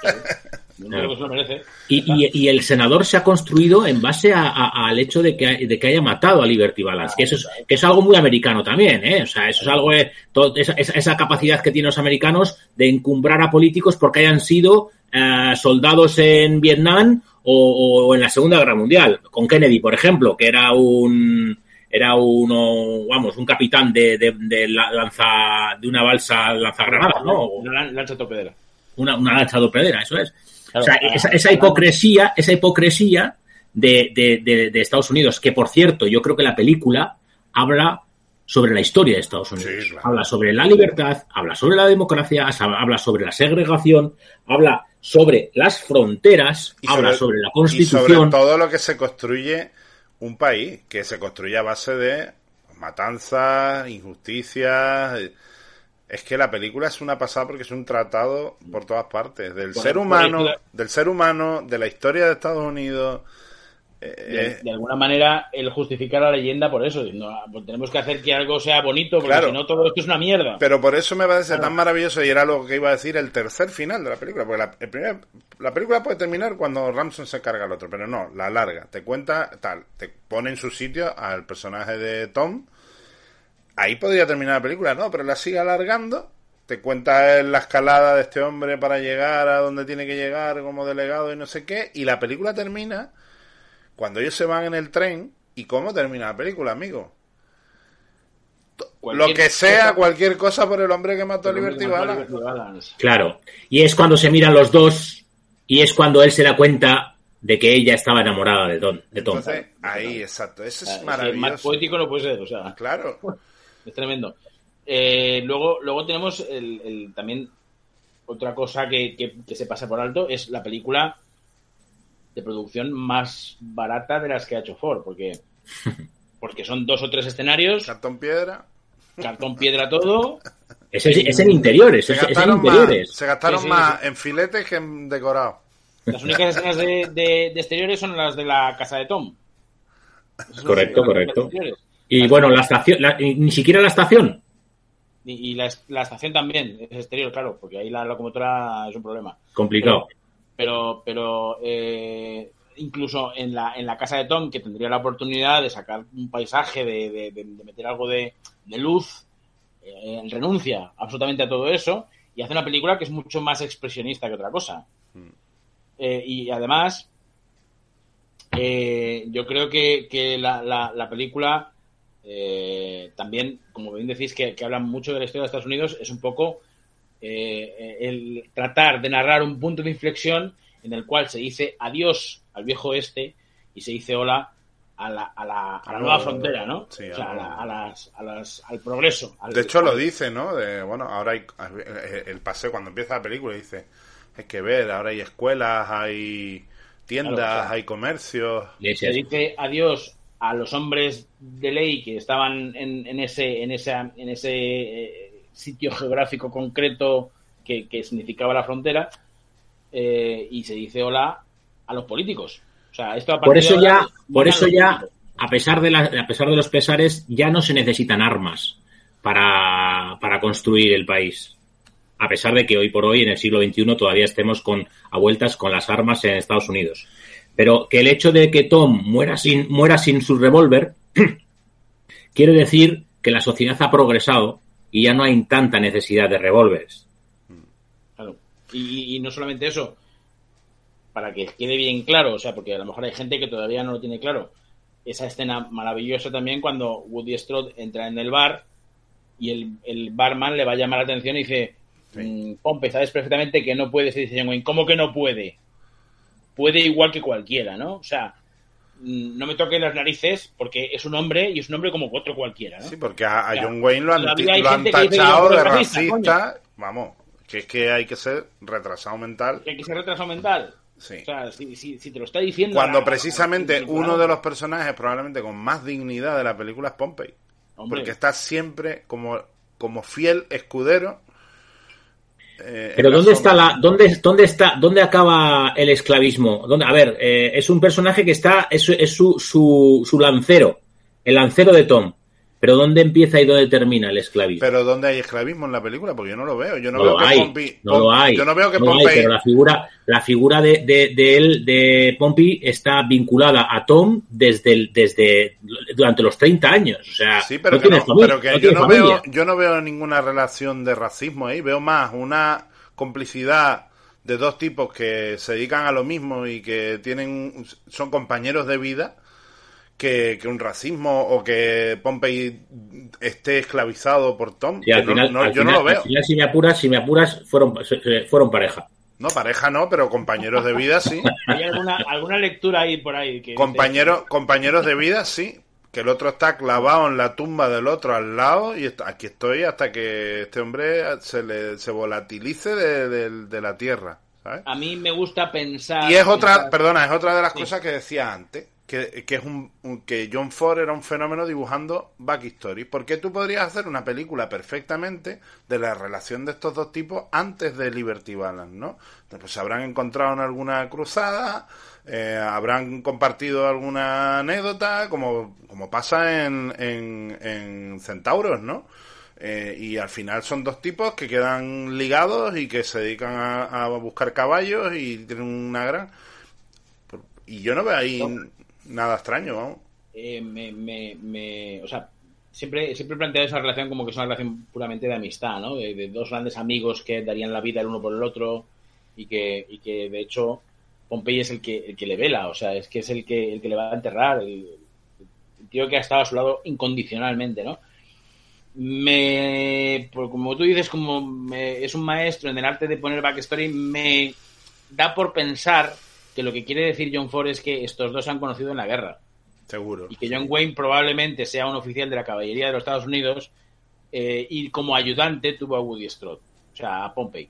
Claro. No, merece. Y, y, y, el senador se ha construido en base a, a, al hecho de que, de que haya matado a Liberty Balance, que eso es, que es algo muy americano también, ¿eh? O sea, eso es algo, todo, esa, esa, capacidad que tienen los americanos de encumbrar a políticos porque hayan sido uh, soldados en Vietnam o, o, en la Segunda Guerra Mundial. Con Kennedy, por ejemplo, que era un, era uno, vamos, un capitán de, de, de lanza, de una balsa lanzagranadas, ¿no? Una lancha torpedera. Una, una lancha torpedera, eso es. Claro, o sea, esa, esa, hipocresía, esa hipocresía de, de, de, de, Estados Unidos, que por cierto, yo creo que la película habla sobre la historia de Estados Unidos. Sí, claro. Habla sobre la libertad, habla sobre la democracia, habla sobre la segregación, habla sobre las fronteras, y habla sobre, sobre la constitución. Y sobre todo lo que se construye un país que se construye a base de matanzas, injusticias. Es que la película es una pasada porque es un tratado por todas partes del bueno, ser humano, del ser humano, de la historia de Estados Unidos. De, eh, de, alguna manera, el justificar la leyenda por eso. No, pues tenemos que hacer que algo sea bonito, porque claro, si no, todo esto es una mierda. Pero por eso me parece claro. tan maravilloso, y era lo que iba a decir, el tercer final de la película. Porque la, el primer, la película puede terminar cuando Ramson se carga al otro, pero no, la larga. Te cuenta tal, te pone en su sitio al personaje de Tom. Ahí podría terminar la película, no, pero la sigue alargando. Te cuenta la escalada de este hombre para llegar a donde tiene que llegar como delegado y no sé qué. Y la película termina cuando ellos se van en el tren y cómo termina la película, amigo. Cualquier lo que sea, cosa, cualquier cosa por el hombre que mató a Liberty Balance. Claro. Y es cuando se miran los dos y es cuando él se da cuenta de que ella estaba enamorada de Tom. De Tom. Entonces, ahí, exacto. Eso es maravilloso. más poético no puede ser, o sea. Claro. Es tremendo. Eh, luego, luego tenemos el, el, también otra cosa que, que, que se pasa por alto, es la película de producción más barata de las que ha hecho Ford, porque, porque son dos o tres escenarios. Cartón piedra. Cartón piedra todo. Es, es en interiores, se es, es en interiores. Más, se gastaron sí, sí, más sí. en filetes que en decorado. Las únicas escenas de, de, de, exteriores son las de la casa de Tom. Correcto, correcto. Y bueno, la estación, ni siquiera la estación. Y, la, estación también es exterior, claro, porque ahí la locomotora es un problema. Complicado. Pero, pero, eh, incluso en la, en la casa de Tom, que tendría la oportunidad de sacar un paisaje, de, de, meter algo de, luz, eh, renuncia absolutamente a todo eso y hace una película que es mucho más expresionista que otra cosa. Mm. Eh, y además, eh, yo creo que, la, la, película también, como bien decís, que, que habla mucho de la historia de Estados Unidos, es un poco el tratar de narrar un punto de inflexión en el cual se dice adiós al viejo este y se dice hola a la, a la, a la nueva frontera, ¿no? Sí, o sea, a, las, a las, al progreso. de hecho, lo dice, ¿no? De, bueno, ahora hay el paseo, cuando empieza la película, dice, hay que ver, ahora hay escuelas, hay tiendas, hay comercios. Se dice adiós a los hombres de ley que estaban en, en ese, en esa, en ese eh, sitio geográfico concreto que, que significaba la frontera eh, y se dice hola a los políticos. O sea, esto por eso ya, por eso ya, a pesar de a pesar de los pesares, ya no se necesitan armas para, para construir el país. A pesar de que hoy por hoy, en el siglo XXI, todavía estemos con, a vueltas con las armas en Estados Unidos. Pero que el hecho de que Tom muera sin, muera sin su revólver quiere decir que la sociedad ha progresado y ya no hay tanta necesidad de revólveres. Claro. y, no solamente eso, para que quede bien claro, o sea, porque a lo mejor hay gente que todavía no lo tiene claro. Esa escena maravillosa también cuando Woody Strode entra en el bar y el, barman le va a llamar la atención y dice, mm, Pompe, sabes perfectamente que no puede, se dice ¿cómo que no puede? Puede igual que cualquiera, ¿no? O sea, no me toque las narices porque es un hombre y es un hombre como otro cualquiera, ¿no? Sí, porque a, John Wayne lo han, tachado de racista, vamos, que es que hay que ser retrasado mental. hay que ser retrasado mental. O sea, si, te lo está diciendo. Cuando precisamente uno de los personajes, probablemente con más dignidad de la película, es Pompey. Porque está siempre como, como fiel escudero. Eh, Pero ¿dónde está la, dónde, dónde está, dónde acaba el esclavismo? ¿Dónde, a ver, eh, es un personaje que está, es, es su, su, su lancero, el lancero de Tom. Pero ¿dónde empieza y dónde termina el esclavismo? Pero ¿dónde hay esclavismo en la película? Porque yo no lo veo. Yo no, veo lo que hay, no lo hay. Yo no veo que Pompey... pero la figura, la figura de, de, él, de Pompey, está vinculada a Tom desde, desde durante los 30 años. O sea, sí, pero que, pero que yo, no veo, yo no veo ninguna relación de racismo ahí. Veo más una complicidad de dos tipos que se dedican a lo mismo y que tienen son compañeros de vida que, un racismo o que Pompey esté esclavizado por Tom. al final, yo no lo veo. si me apuras, si me apuras, fueron, fueron pareja. No, pareja no, pero compañeros de vida sí. ¿Hay alguna, lectura ahí por ahí? Que compañeros, compañeros de vida sí. Que el otro está clavado en la tumba del otro al lado y aquí estoy hasta que este hombre se, le, se volatilice de, la tierra. A mí me gusta pensar. Y es otra, perdona, es otra de las cosas que decía antes que, es un, que John Ford era un fenómeno dibujando backstories. Porque tú podrías hacer una película perfectamente de la relación de estos dos tipos antes de Liberty Balance, ¿no? Pues se habrán encontrado en alguna cruzada, eh, habrán compartido alguna anécdota, como, como pasa en, en, Centauros, ¿no? Eh, y al final son dos tipos que quedan ligados y que se dedican a, buscar caballos y tienen una gran... Y yo no veo ahí nada extraño, vamos. Eh, me, me, o sea, siempre, siempre he planteado esa relación como que es una relación puramente de amistad, ¿no? De, dos grandes amigos que darían la vida el uno por el otro y que, y que de hecho Pompey es el que, el que le vela, o sea, es que es el que, el que le va a enterrar, el, tío que ha estado a su lado incondicionalmente, ¿no? Me, pues como tú dices, como es un maestro en el arte de poner backstory, me da por pensar que lo que quiere decir John Ford es que estos dos se han conocido en la guerra. Seguro. Y que John Wayne probablemente sea un oficial de la caballería de los Estados Unidos eh, y como ayudante tuvo a Woody Strode, o sea, a Pompey.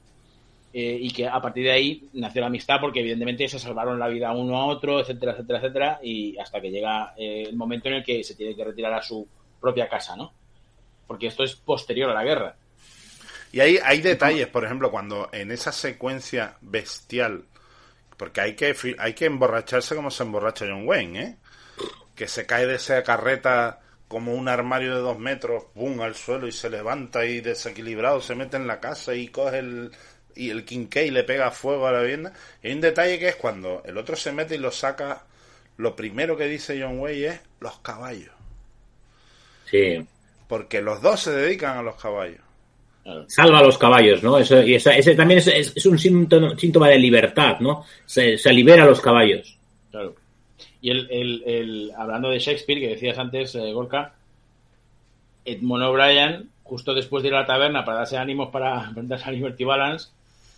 Eh, y que a partir de ahí nació la amistad porque evidentemente se salvaron la vida uno a otro, etcétera, etcétera, etcétera, y hasta que llega eh, el momento en el que se tiene que retirar a su propia casa, ¿no? Porque esto es posterior a la guerra. Y hay, hay detalles, por ejemplo, cuando en esa secuencia bestial porque hay que, hay que emborracharse como se emborracha John Wayne, ¿eh? que se cae de esa carreta como un armario de dos metros, ¡pum! al suelo y se levanta y desequilibrado se mete en la casa y coge el, y el y le pega fuego a la vivienda. Y hay un detalle que es cuando el otro se mete y lo saca, lo primero que dice John Wayne es los caballos. Sí. Porque los dos se dedican a los caballos. Salva a los caballos, ¿no? Eso, y ese también es, un síntoma, de libertad, ¿no? Se, libera a los caballos. Claro. Y el, el, hablando de Shakespeare, que decías antes, eh, Gorka, Edmond O'Brien, justo después de ir a la taberna para darse ánimos para enfrentarse a Liberty Balance,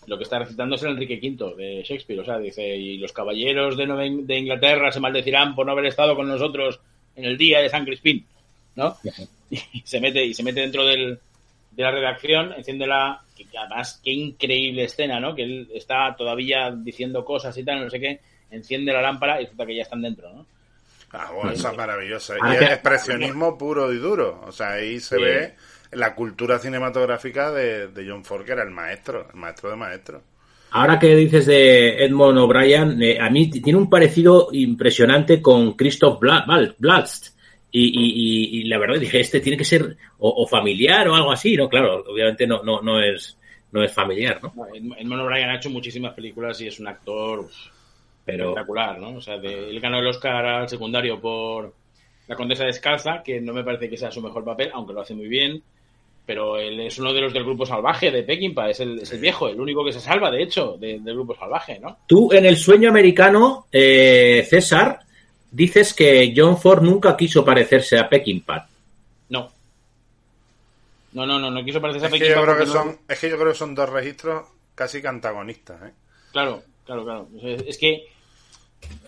lo que está recitando es el Enrique V de Shakespeare. O sea, dice, y los caballeros de, de Inglaterra se maldecirán por no haber estado con nosotros en el día de San Crispín, ¿no? Y se mete, y se mete dentro del, de la redacción, enciende la... Que además, qué increíble escena, ¿no? Que él está todavía diciendo cosas y tal, no sé qué, enciende la lámpara y resulta que ya están dentro, ¿no? Ah, bueno, esa es maravillosa. Y es expresionismo puro y duro. O sea, ahí se ve la cultura cinematográfica de, John Ford, que era el maestro, el maestro de maestros. Ahora que dices de Edmond O'Brien, eh, a mí tiene un parecido impresionante con Christoph Blast. Y, la verdad dije, este tiene que ser o, familiar o algo así, ¿no? Claro, obviamente no, no, no es no es familiar, ¿no? Edmond O'Brien ha hecho muchísimas películas y es un actor espectacular, ¿no? O sea, él ganó el Oscar al secundario por La Condesa Descalza, que no me parece que sea su mejor papel, aunque lo hace muy bien pero él es uno de los del grupo salvaje de Peckinpah, es el, es el viejo, el único que se salva, de hecho, del grupo salvaje, ¿no? Tú, en el sueño americano, eh, César, dices que John Ford nunca quiso parecerse a Peckinpah. No. No, no, no, no quiso parecerse a Peckinpah. Que yo creo que son, Es que yo creo que son dos registros casi que antagonistas, ¿eh? Claro, claro, claro. Es que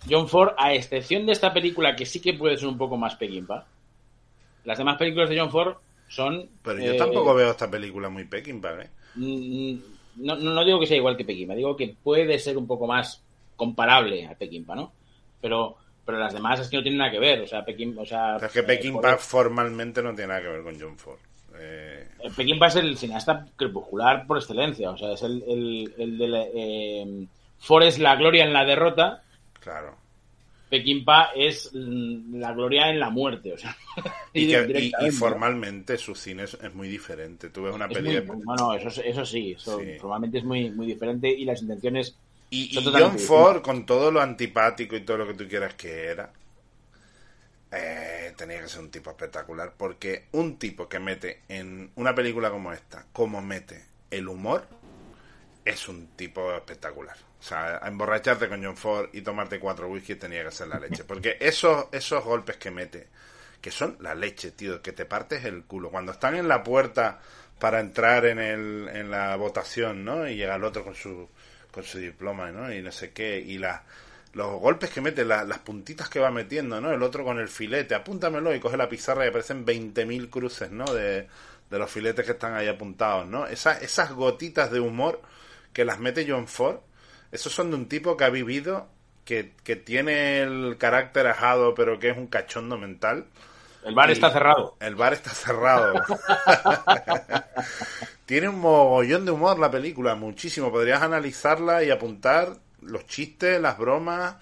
John Ford, a excepción de esta película, que sí que puede ser un poco más Peckinpah, las demás películas de John Ford son... Pero yo tampoco eh, veo esta película muy Peckinpah, ¿eh? Mm, no, no, digo que sea igual que Peckinpah, digo que puede ser un poco más comparable a Peckinpah, ¿no? Pero, pero las demás es que no tienen nada que ver, o sea, Peckinpah... O sea, es que Peckinpah eh, formalmente no tiene nada que ver con John Ford. Eh... eh Peckinpah es el cineasta crepuscular por excelencia, o sea, es el, el, el de... Ford es la gloria en la derrota. Claro. Peckinpah es la gloria en la muerte, o sea. y, formalmente su cine es, muy diferente. Tú ves una película. Bueno, eso, eso sí, formalmente es muy, muy diferente y las intenciones. Y, John Ford, con todo lo antipático y todo lo que tú quieras que era, eh, tenía que ser un tipo espectacular. Porque un tipo que mete en una película como esta, como mete el humor, es un tipo espectacular. O sea, emborracharte con John Ford y tomarte cuatro whisky tenía que ser la leche. Porque esos, esos golpes que mete, que son la leche, tío, que te partes el culo. Cuando están en la puerta para entrar en, el, en la votación, ¿no? Y llega el otro con su, con su diploma, ¿no? Y no sé qué. Y la, los golpes que mete, las puntitas que va metiendo, ¿no? El otro con el filete, apúntamelo y coge la pizarra y aparecen 20.000 cruces, ¿no? De, de los filetes que están ahí apuntados, ¿no? Esas, esas gotitas de humor que las mete John Ford esos son de un tipo que ha vivido, que, que tiene el carácter ajado, pero que es un cachondo mental. El bar está cerrado. El bar está cerrado. tiene un mogollón de humor la película, muchísimo. Podrías analizarla y apuntar los chistes, las bromas.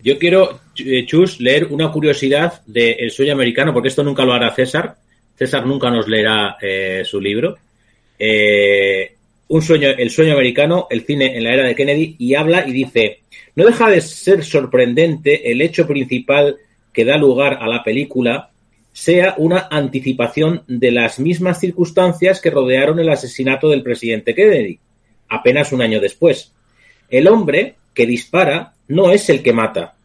Yo quiero, eh, Chus, leer una curiosidad del El sueño americano, porque esto nunca lo hará César. César nunca nos leerá eh, su libro. Eh, un sueño, el sueño americano, el cine en la era de Kennedy, y habla y dice, no deja de ser sorprendente el hecho principal que da lugar a la película sea una anticipación de las mismas circunstancias que rodearon el asesinato del presidente Kennedy, apenas un año después. El hombre que dispara no es el que mata.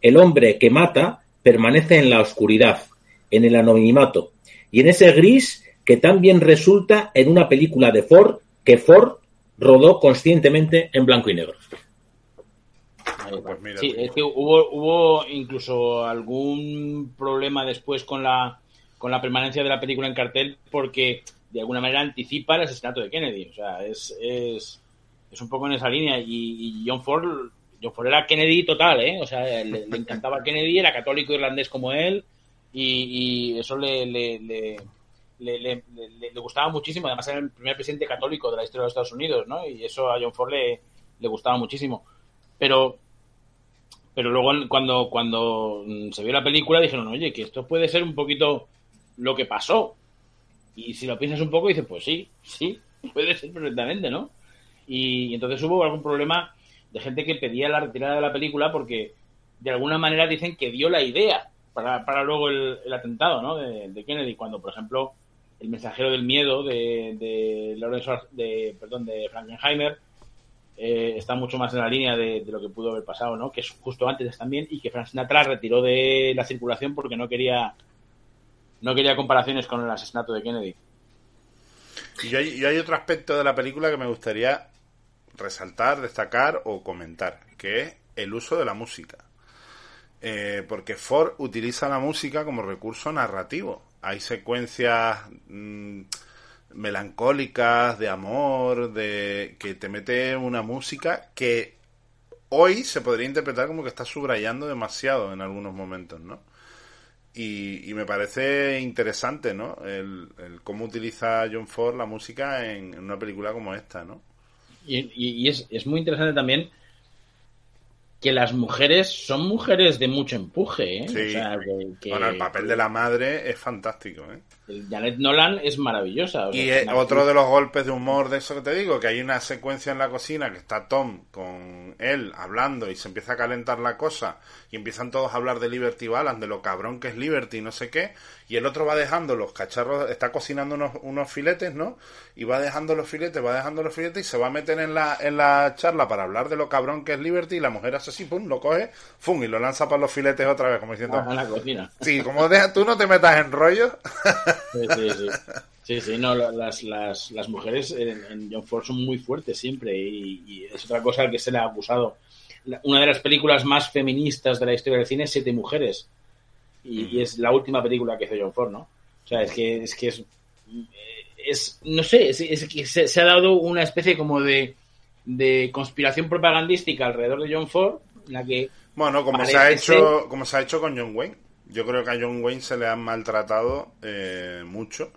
El hombre que mata permanece en la oscuridad, en el anonimato, y en ese gris que también resulta en una película de Ford que Ford rodó conscientemente en blanco y negro. Pues sí, es que hubo, hubo incluso algún problema después con la, con la permanencia de la película en cartel porque de alguna manera anticipa el asesinato de Kennedy. O sea, es, es, es un poco en esa línea. Y, John Ford John Ford era Kennedy total, ¿eh? O sea, le, encantaba Kennedy, era católico irlandés como él y, eso le, le le, le, le, gustaba muchísimo. Además, era el primer presidente católico de la historia de los Estados Unidos, ¿no? Y eso a John Ford le, gustaba muchísimo. Pero, Pero luego cuando, cuando se vio la película dijeron, oye, que esto puede ser un poquito lo que pasó. Y si lo piensas un poco, dices, pues sí, sí, puede ser perfectamente, ¿no? Y entonces hubo algún problema de gente que pedía la retirada de la película porque de alguna manera dicen que dio la idea para, para luego el, atentado, ¿no? De, Kennedy, cuando, por ejemplo, el mensajero del miedo de, de de, perdón, de Frankenheimer eh, está mucho más en la línea de, lo que pudo haber pasado, ¿no? Que es justo antes también y que Frank Sinatra retiró de la circulación porque no quería no quería comparaciones con el asesinato de Kennedy. Y hay, hay otro aspecto de la película que me gustaría resaltar, destacar o comentar, que es el uso de la música. Eh, porque Ford utiliza la música como recurso narrativo. Hay secuencias mm, melancólicas, de amor, de que te mete una música que hoy se podría interpretar como que está subrayando demasiado en algunos momentos, ¿no? Y, me parece interesante, ¿no? El, cómo utiliza John Ford la música en, una película como esta, ¿no? Y, es, es, muy interesante también que las mujeres son mujeres de mucho empuje, ¿eh? Sí. Bueno, el papel de la madre es fantástico, ¿eh? Janet Nolan es maravillosa. y otro de los golpes de humor de eso que te digo, que hay una secuencia en la cocina que está Tom con él hablando y se empieza a calentar la cosa y empiezan todos a hablar de Liberty Balance, de lo cabrón que es Liberty, no sé qué, y el otro va dejando los cacharros, está cocinando unos, unos filetes, ¿no? Y va dejando los filetes, va dejando los filetes y se va a meter en la, en la charla para hablar de lo cabrón que es Liberty y la mujer hace así, pum, lo coge, fum, y lo lanza para los filetes otra vez, como diciendo... A la cocina. Sí, como deja, tú no te metas en rollo. Sí, sí, sí. Sí, sí, no, las, las, las mujeres en, John Ford son muy fuertes siempre y, es otra cosa que se le ha abusado. una de las películas más feministas de la historia del cine es Siete Mujeres y, es la última película que hizo John Ford, ¿no? O sea, es que es, que es, es no sé, es, que se, ha dado una especie como de, de conspiración propagandística alrededor de John Ford, en la que... Bueno, como se, ha hecho, como se ha hecho con John Wayne. Yo creo que a John Wayne se le han maltratado eh, mucho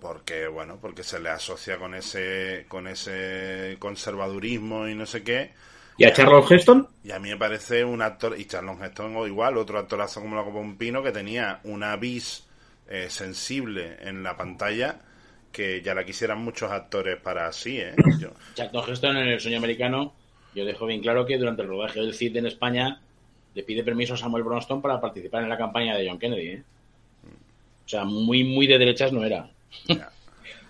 porque bueno porque se le asocia con ese con ese conservadurismo y no sé qué y a Charlon Heston y a mí me parece un actor y Charlon Heston o igual otro actorazo como la Copa un Pino que tenía una vis eh, sensible en la pantalla que ya la quisieran muchos actores para así ¿eh? Charlton Heston en el sueño americano yo dejo bien claro que durante el rodaje del CID en España le pide permiso a Samuel Bronston para participar en la campaña de John Kennedy. ¿eh? O sea, muy, muy de derechas no era.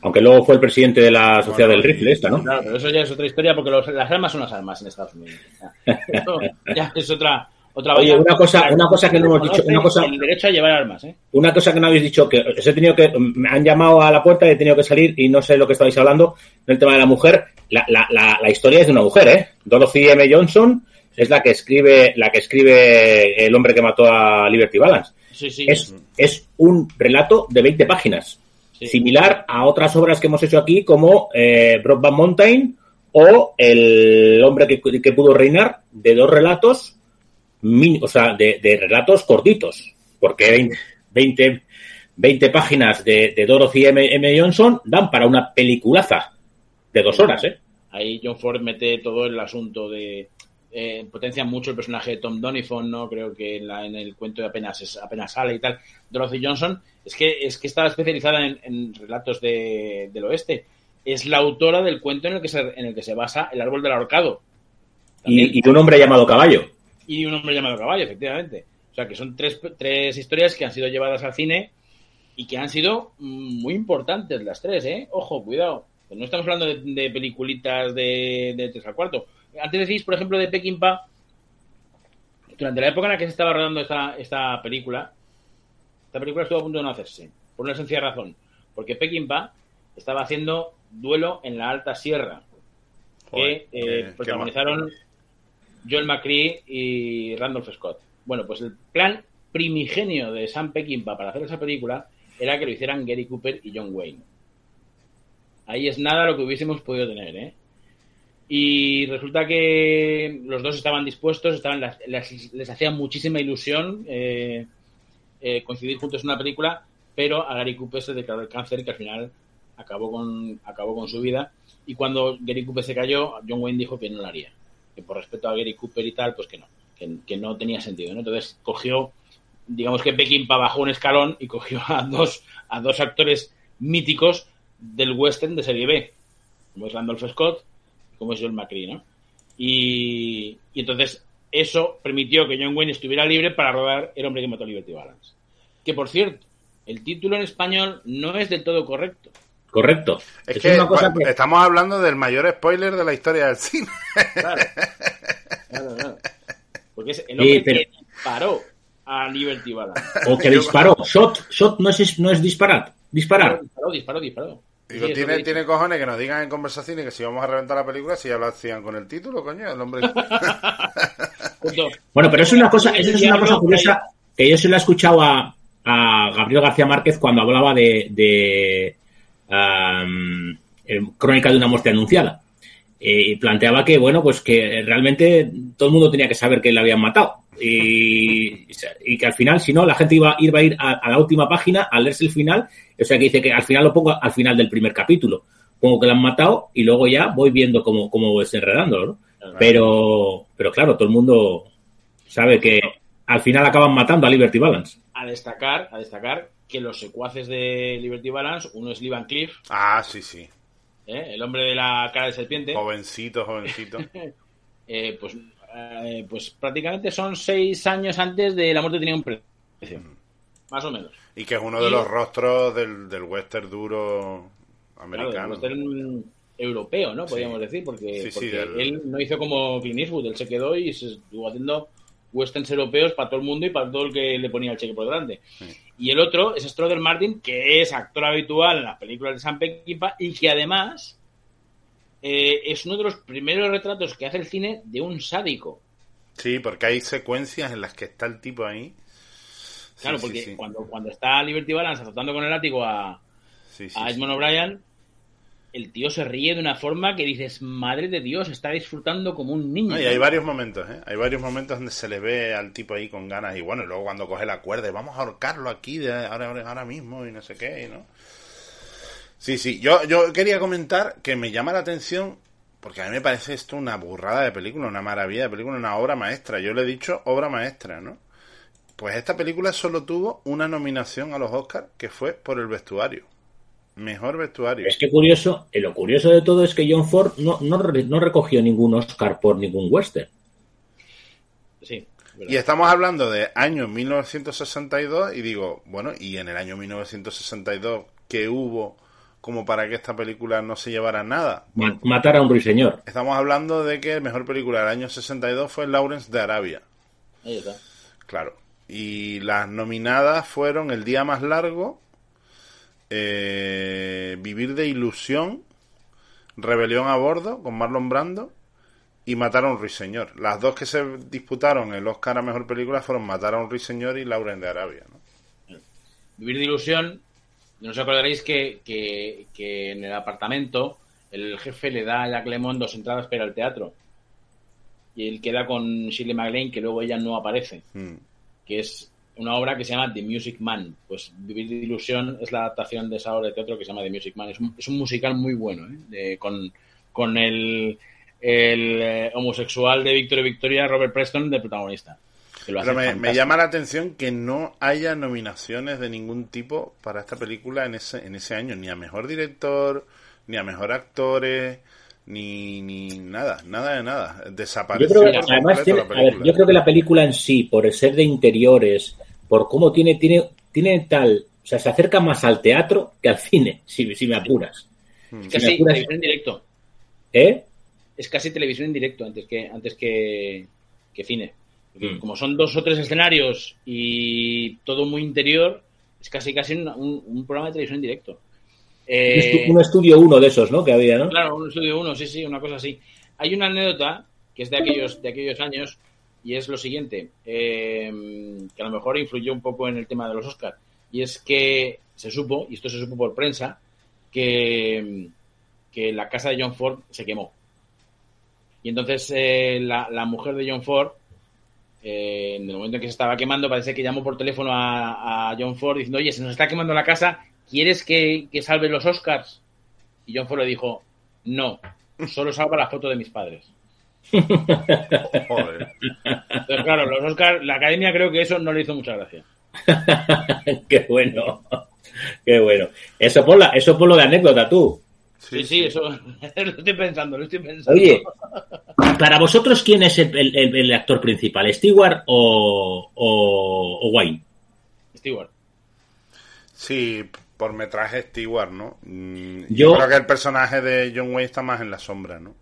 Aunque luego fue el presidente de la Sociedad del Rifle, esta, ¿no? Claro, pero eso ya es otra historia porque las armas son las armas en Estados Unidos. ya es otra. Otra Oye, una cosa, una cosa que no hemos dicho, una cosa, el derecho a llevar armas, ¿eh? Una cosa que no habéis dicho, que os he tenido que, me han llamado a la puerta y he tenido que salir y no sé lo que estabais hablando del tema de la mujer. La, la, la, la historia es de una mujer, ¿eh? Dorothy M. Johnson, es la que escribe, la que escribe el hombre que mató a Liberty Balance. Es, es un relato de 20 páginas, similar a otras obras que hemos hecho aquí como eh, Broadband Mountain o El hombre que, pudo reinar, de dos relatos, o sea, de, relatos cortitos, porque 20, 20 páginas de, Dorothy M. M. Johnson dan para una peliculaza de dos horas, ¿eh? Ahí John Ford mete todo el asunto de eh, potencia mucho el personaje de Tom Donifon, ¿no? Creo que en, la, en el cuento de apenas, es, apenas sale y tal. Dorothy Johnson es que, es que está especializada en, relatos de, del oeste. Es la autora del cuento en el que se, en el que se basa El árbol del ahorcado. Y, un hombre llamado Caballo. Y un hombre llamado Caballo, efectivamente. O sea, que son tres, tres historias que han sido llevadas al cine y que han sido muy importantes las tres, ¿eh? Ojo, cuidado. No estamos hablando de, de peliculitas de, de tres al cuarto antes decís, por ejemplo, de Peckinpah, durante la época en la que se estaba rodando esta, esta película, esta película estuvo a punto de no hacerse, por una sencilla razón, porque Peckinpah estaba haciendo duelo en la Alta Sierra, que eh, protagonizaron Joel McCree y Randolph Scott. Bueno, pues el plan primigenio de Sam Peckinpah para hacer esa película era que lo hicieran Gary Cooper y John Wayne. Ahí es nada lo que hubiésemos podido tener, ¿eh? Y resulta que los dos estaban dispuestos, estaban, les, hacía muchísima ilusión eh, eh, coincidir juntos en una película, pero a Gary Cooper se declaró el cáncer que al final acabó con, acabó con su vida. Y cuando Gary Cooper se cayó, John Wayne dijo que no lo haría, que por respeto a Gary Cooper y tal, pues que no. que, no tenía sentido. Entonces cogió, digamos que Peckinpah bajó un escalón y cogió a dos, a dos actores míticos del western de serie B, como es Randolph Scott como es John McCree, ¿no? Y, y entonces eso permitió que John Wayne estuviera libre para rodar El hombre que mató a Liberty Balance. Que por cierto, el título en español no es del todo correcto. Correcto. Es, que, estamos hablando del mayor spoiler de la historia del cine. Claro. claro, Porque es el hombre que disparó a Liberty Balance. O que disparó. Shot, shot no es, no es disparar. Disparar. Disparó, disparó, disparó. Digo, tiene, tiene cojones que nos digan en conversaciones que si vamos a reventar la película, si ya lo hacían con el título, coño, el hombre. bueno, pero es una cosa, eso es una cosa curiosa que yo se lo he escuchado a, a Gabriel García Márquez cuando hablaba de, de Crónica de una muerte anunciada. Eh, y planteaba que, bueno, pues que realmente todo el mundo tenía que saber que le habían matado. Y, que al final, si no, la gente iba, iba a ir a, la última página a leerse el final. O sea que dice que al final lo pongo al final del primer capítulo. Pongo que lo han matado y luego ya voy viendo cómo, cómo voy desenredándolo, ¿no? Pero, pero claro, todo el mundo sabe que al final acaban matando a Liberty Balance a destacar, a destacar que los secuaces de Liberty Balance, uno es Lee Cliff. Ah, sí, sí. ¿eh? El hombre de la cara de serpiente. Jovencito, jovencito. Eh, pues, eh, pues prácticamente son seis años antes de la muerte tenía un precio. Más o menos. Y que es uno de los rostros del, del western duro americano. western europeo, ¿no? Podríamos decir, porque, él no hizo como Clint Eastwood, él se quedó y se estuvo haciendo westerns europeos para todo el mundo y para todo el que le ponía el cheque por delante. Y el otro es Stroder Martin, que es actor habitual en las películas de Sam Peckinpah y que además eh, es uno de los primeros retratos que hace el cine de un sádico. Sí, porque hay secuencias en las que está el tipo ahí. claro, porque Cuando, cuando está Liberty Balance azotando con el látigo a, a Edmond O'Brien, el tío se ríe de una forma que dices, madre de Dios, está disfrutando como un niño. y hay varios momentos, ¿eh? Hay varios momentos donde se le ve al tipo ahí con ganas y bueno, y luego cuando coge la cuerda, vamos a ahorcarlo aquí de ahora, ahora mismo y no sé qué, ¿no? Sí, sí, yo, yo quería comentar que me llama la atención porque a mí me parece esto una burrada de película, una maravilla de película, una obra maestra. Yo le he dicho obra maestra, ¿no? Pues esta película solo tuvo una nominación a los Oscars que fue por el vestuario. Mejor vestuario. Es que curioso, eh, lo curioso de todo es que John Ford no, no, no recogió ningún Oscar por ningún western. Sí. Y estamos hablando de año 1962 y digo, bueno, y en el año 1962, ¿qué hubo como para que esta película no se llevara nada? Matar a un ruiseñor. Estamos hablando de que la mejor película del año 62 fue Lawrence de Arabia. Ahí está. Claro. Y las nominadas fueron El Día Más Largo, eh, Vivir de Ilusión, Rebelión a Bordo con Marlon Brando y Matar a un Ruiseñor. Las dos que se disputaron el Oscar a Mejor Película fueron Matar a un Ruiseñor y Lauren de Arabia. Vivir de Ilusión, no os acordaréis que, que, en el apartamento el jefe le da a Jack Lemon dos entradas para el teatro. Y él queda con Shirley MacLaine, que luego ella no aparece. Hmm. Que es una obra que se llama The Music Man. Pues Vivir de Ilusión es la adaptación de esa obra de teatro que se llama The Music Man. Es un, musical muy bueno, ¿eh? con, con el, el eh, homosexual de Victoria Victoria, Robert Preston, de protagonista. Pero me, llama la atención que no haya nominaciones de ningún tipo para esta película en ese, en ese año, ni a mejor director, ni a mejor actores, ni, ni nada, nada de nada. Desaparece. Yo creo, además, yo creo que la película en sí, por ser de interiores, por cómo tiene, tiene, tiene tal, o sea, se acerca más al teatro que al cine, si, si me apuras. Es casi televisión en directo. ¿Eh? Es casi televisión en directo antes que, antes que, cine. Hmm. Como son dos o tres escenarios y todo muy interior, es casi casi un, programa de televisión en directo. Eh, un estudio uno de esos, ¿no? Que había, ¿no? Claro, un estudio uno, sí, sí, una cosa así. Hay una anécdota que es de aquellos, de aquellos años y es lo siguiente, eh, que a lo mejor influyó un poco en el tema de los Oscars, y es que se supo, y esto se supo por prensa, que, que la casa de John Ford se quemó. Y entonces eh, la, mujer de John Ford, eh, en el momento en que se estaba quemando, parece que llamó por teléfono a, John Ford diciendo, oye, se nos está quemando la casa, ¿quieres que, que salve los Oscars? Y John Ford le dijo, no, solo salva la foto de mis padres. Joder. Entonces, claro, los Oscar, la academia creo que eso no le hizo mucha gracia. Qué bueno. Qué bueno. Eso por, la, eso por lo de anécdota, tú. Sí, sí, eso lo estoy pensando, lo estoy pensando. Oye, para vosotros, ¿quién es el, el- el actor principal? ¿Stewart o, o, o Wayne? Stewart. Sí, por metraje Stewart, ¿no? Mm, Yo- Yo creo que el personaje de John Wayne está más en la sombra, ¿no?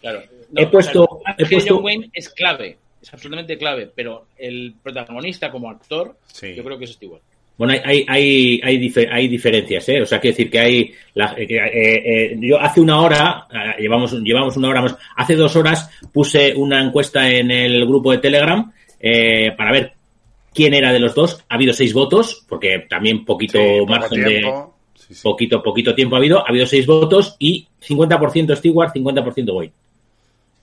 Claro. He puesto- o sea, el he personaje de puesto- John Wayne es clave, es absolutamente clave, pero el protagonista como actor, Sí. yo creo que es Stewart. Bueno, hay, hay, hay, hay, dife- hay diferencias, ¿eh? O sea, quiero decir que hay... la- eh, eh, eh, yo hace una hora, eh, llevamos, llevamos una hora más, hace dos horas puse una encuesta en el grupo de Telegram eh, para ver quién era de los dos. Ha habido seis votos, porque también poquito Sí, margen de... tiempo. Sí, sí. Poquito, poquito tiempo ha habido. Ha habido seis votos y 50% Stewart, 50% Wayne.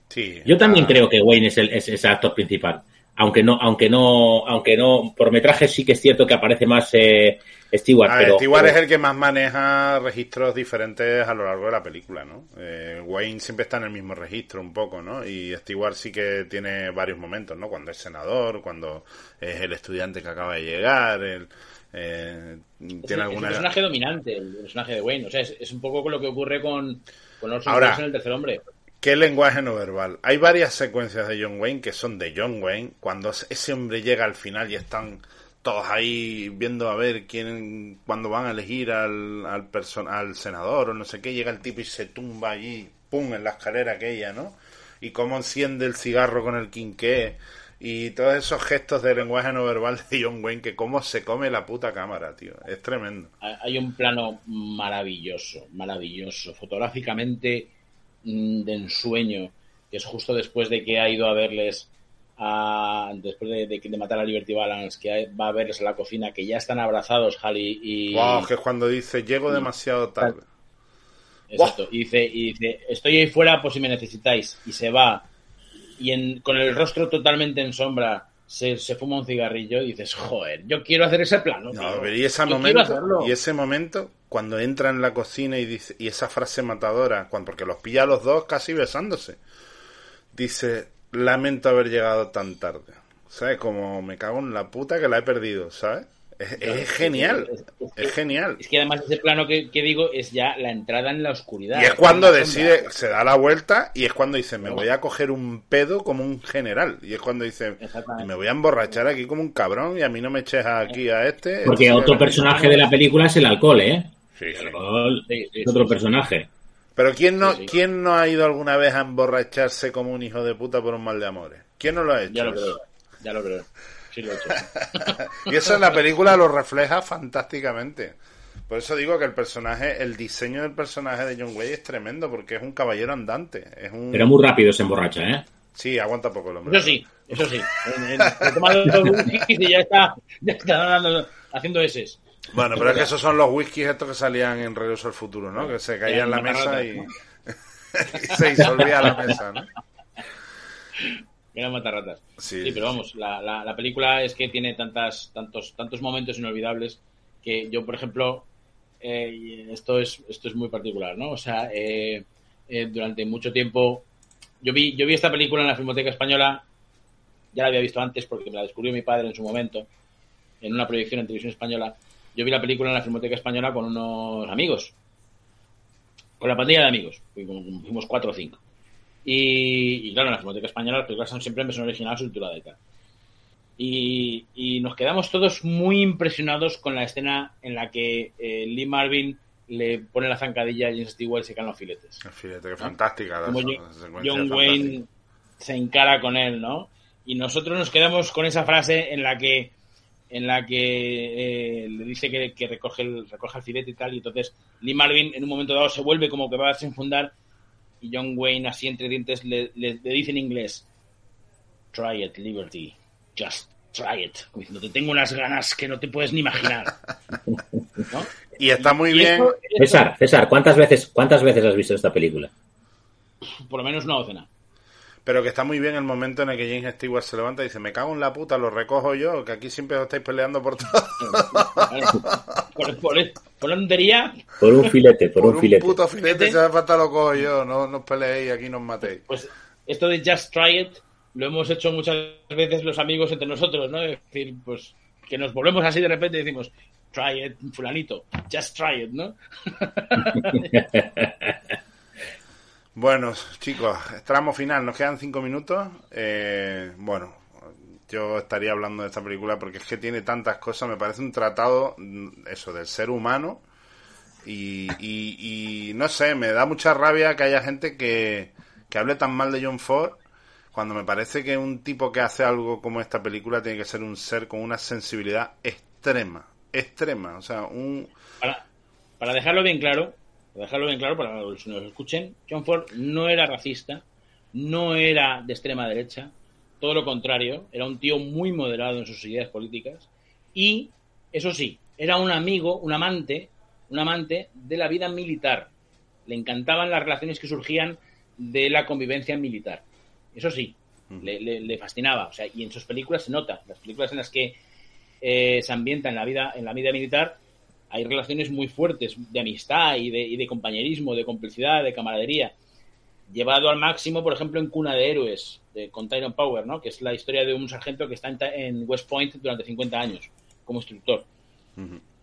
Sí, Yo también ah, creo que Wayne es el, es, es el actor principal. Aunque no, aunque no, aunque no, por metraje sí que es cierto que aparece más eh, Stewart, A ver, pero, Stewart pero- es el que más maneja registros diferentes a lo largo de la película, ¿no? Eh, Wayne siempre está en el mismo registro un poco, ¿no? Y Stewart sí que tiene varios momentos, ¿no? Cuando es senador, cuando es el estudiante que acaba de llegar, el, eh, Es, tiene es alguna... el personaje dominante, el personaje de Wayne. O sea, es, es un poco lo que ocurre con, con Orson Ahora- Welles en el tercer hombre. ¿Qué lenguaje no verbal? Hay varias secuencias de John Wayne que son de John Wayne. Cuando ese hombre llega al final y están todos ahí viendo a ver quién, cuando van a elegir al, al, al senador o no sé qué, llega el tipo y se tumba allí, pum, en la escalera aquella, ¿no? Y cómo enciende el cigarro con el quinqué. Y todos esos gestos de lenguaje no verbal de John Wayne, que cómo se come la puta cámara, tío. Es tremendo. Hay un plano maravilloso, maravilloso, fotográficamente de ensueño, que es justo después de que ha ido a verles a, después de, de, de matar a Liberty Balance, que hay- va a verles a la cocina, que ya están abrazados Halley y... Wow, que es cuando dice, llego demasiado tarde. Exacto. Y dice, y dice, estoy ahí fuera por si me necesitáis. Y se va. Y en, con el rostro totalmente en sombra se, se fuma un cigarrillo y dices, joder, yo quiero hacer ese plano. No, pero y ese momento, y ese momento cuando entra en la cocina y dice y esa frase matadora, cuando porque los pilla a los dos casi besándose. Dice, "Lamento haber llegado tan tarde." ¿Sabes? Como me cago en la puta que la he perdido, ¿sabes? Es, genial, es- es- es genial. Es que además ese plano que, que digo es ya la entrada en la oscuridad. Y es cuando decide, se da la vuelta y es cuando dice, me voy a coger un pedo como un general. Y es cuando dice, me voy a emborrachar aquí como un cabrón y a mí no me eches aquí a este. porque Este otro personaje de la película es el alcohol, ¿eh? Sí, sí. El alcohol es otro personaje. Pero ¿quién no, Sí, sí. ¿quién no ha ido alguna vez a emborracharse como un hijo de puta por un mal de amores? ¿Quién no lo ha hecho? Ya lo creo, ya lo creo. Sí lo he hecho. y eso en la película lo refleja fantásticamente. Por eso digo que el personaje, el diseño del personaje de John Wayne es tremendo porque es un caballero andante. Es un... Pero muy rápido se emborracha, ¿eh? Sí, aguanta poco el hombre. Eso sí, eso sí. Dos whiskies y ya está, ya está dando- haciendo eses. Bueno, pero es que esos son los whiskies estos que salían en Regreso al Futuro, ¿no? Que se caía en la mesa y, y se disolvía la mesa, ¿no? Eran matarratas. Sí. Sí, pero vamos, la, la, la película es que tiene tantas, tantos, tantos momentos inolvidables que yo, por ejemplo, eh, esto es, esto es muy particular, ¿no? O sea, eh, eh, durante mucho tiempo, yo vi, yo vi esta película en la Filmoteca Española, ya la había visto antes porque me la descubrió mi padre en su momento, en una proyección en televisión española. Yo vi la película en la Filmoteca Española con unos amigos, con la pandilla de amigos, fuimos cuatro o cinco. Y, y claro, en la Filmoteca Española las películas son siempre en versión original subtitulada y tal. Y, y nos quedamos todos muy impresionados con la escena en la que eh, Lee Marvin le pone la zancadilla a James Stewart y se caen los filetes. Fíjate que fantástica. la- Como esa John, Wayne se encara con él, ¿no? Y nosotros nos quedamos con esa frase en la que en la que eh, le dice que, que recoge el recoge el filete y tal y entonces Lee Marvin en un momento dado se vuelve como que va a desenfundar y John Wayne así entre dientes le, le- le dice en inglés try it Liberty just try it como diciendo te tengo unas ganas que no te puedes ni imaginar ¿no? Y está muy Y bien. esto- esto, César, César, ¿cuántas veces, cuántas veces has visto esta película? por lo menos una docena Pero que está muy bien el momento en el que James Stewart se levanta y dice, me cago en la puta, lo recojo yo, que aquí siempre os estáis peleando por todo. Por, por, por la tontería Por un filete, por, Por un filete. puto filete, hace falta lo cojo yo, no, no os peleéis, aquí nos matéis. Pues esto de Just Try It lo hemos hecho muchas veces los amigos entre nosotros, ¿no? Es decir, pues que nos volvemos así de repente y decimos, try it, fulanito, just try it, ¿no? bueno, chicos, tramo final, nos quedan cinco minutos. Eh, bueno, yo estaría hablando de esta película porque es que tiene tantas cosas, me parece un tratado, mm, eso, del ser humano. Y, no sé, me da mucha rabia que haya gente que, que hable tan mal de John Ford cuando me parece que un tipo que hace algo como esta película tiene que ser un ser con una sensibilidad extrema, extrema, o sea, un... Para, para dejarlo bien claro, para dejarlo bien claro para los que nos escuchen, John Ford no era racista, no era de extrema derecha, todo lo contrario, era un tío muy moderado en sus ideas políticas y, eso sí, era un amigo, un amante, un amante de la vida militar. Le encantaban las relaciones que surgían de la convivencia militar. Eso sí, le, fascinaba. O sea, y en sus películas se nota. Las películas en las que eh, se ambienta en la vida, en la vida militar, hay relaciones muy fuertes de amistad y de, compañerismo, de complicidad, de camaradería. Llevado al máximo, por ejemplo, en Cuna de Héroes, de, con Tyrone Power, ¿no? que es la historia de un sargento que está en, West Point durante 50 años como instructor.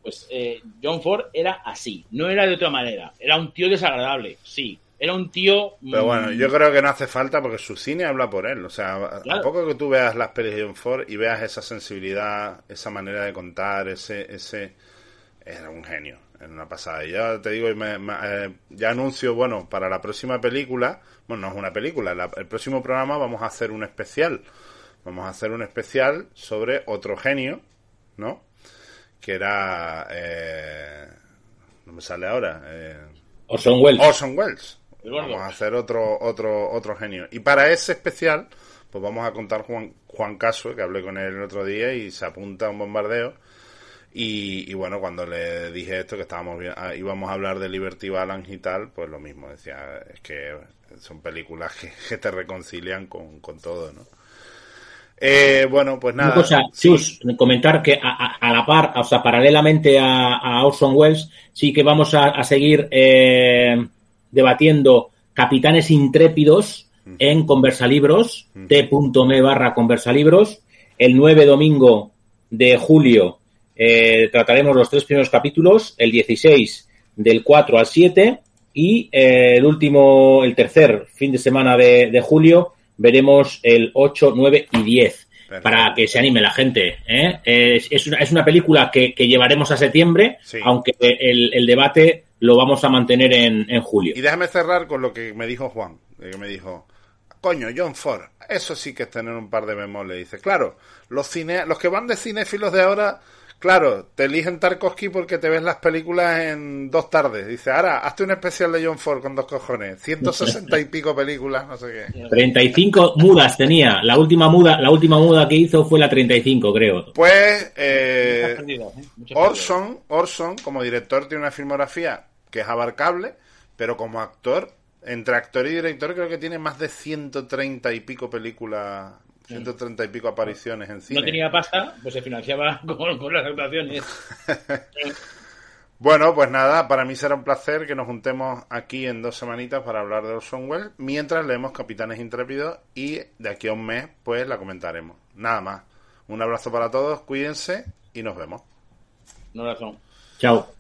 Pues eh, John Ford era así, no era de otra manera. Era un tío desagradable, sí, era un tío. Pero bueno, yo creo que no hace falta porque su cine habla por él. O sea, a poco que tú veas las pelis de John Ford y veas esa sensibilidad, esa manera de contar, ese. ese Era un genio, era una pasada. Y ya te digo, eh, ya anuncio, bueno, para la próxima película. Bueno, no es una película, el próximo programa vamos a hacer un especial. Vamos a hacer un especial sobre otro genio, ¿no? Que era. Eh, no me sale ahora. Eh, Orson Welles. Orson Welles. Vamos a hacer otro, otro, otro genio. Y para ese especial, pues vamos a contar Juan, Juan Caso, que hablé con él el otro día y se apunta a un bombardeo. Y, bueno, cuando le dije esto, que estábamos ah, íbamos a hablar de Liberty Balance y tal, pues lo mismo, decía, es que son películas que, te reconcilian con, todo, ¿no? Eh, bueno, pues nada. Una cosa, comentar que a, la par, o sea, paralelamente a, Orson Welles, sí que vamos a, seguir eh, debatiendo capitanes intrépidos en Conversalibros, t.me barra Conversalibros. El 9 domingo de julio eh, trataremos los tres primeros capítulos, el 16 del 4 al 7 y eh, el último, el tercer fin de semana de, julio veremos el 8, 9 y 10 para que se anime la gente. ¿eh? Es, una, es, una, película que, llevaremos a septiembre, aunque el, el, debate lo vamos a mantener en, en, julio. Y déjame cerrar con lo que me dijo Juan, que me dijo, coño, John Ford, eso sí que es tener un par de memoles. Dice, claro, los, cine, los que van de cinéfilos de ahora Claro, te eligen Tarkovsky porque te ves las películas en dos tardes. Dice, ahora, hazte un especial de John Ford con dos cojones. 160 y pico películas, no sé qué. 35 mudas tenía. La última muda, la última muda que hizo fue la 35, creo. Pues, eh, ¿eh? Orson, Orson, como director, tiene una filmografía que es abarcable, pero como actor, entre actor y director, creo que tiene más de 130 y pico películas 130 y pico apariciones en cine. No tenía pasta, pues se financiaba con, las actuaciones. bueno, pues nada, para mí será un placer que nos juntemos aquí en dos semanitas para hablar de Orson Welles, mientras leemos Capitanes Intrépidos y de aquí a un mes, pues la comentaremos. Nada más. Un abrazo para todos, cuídense y nos vemos. Un abrazo. Chao.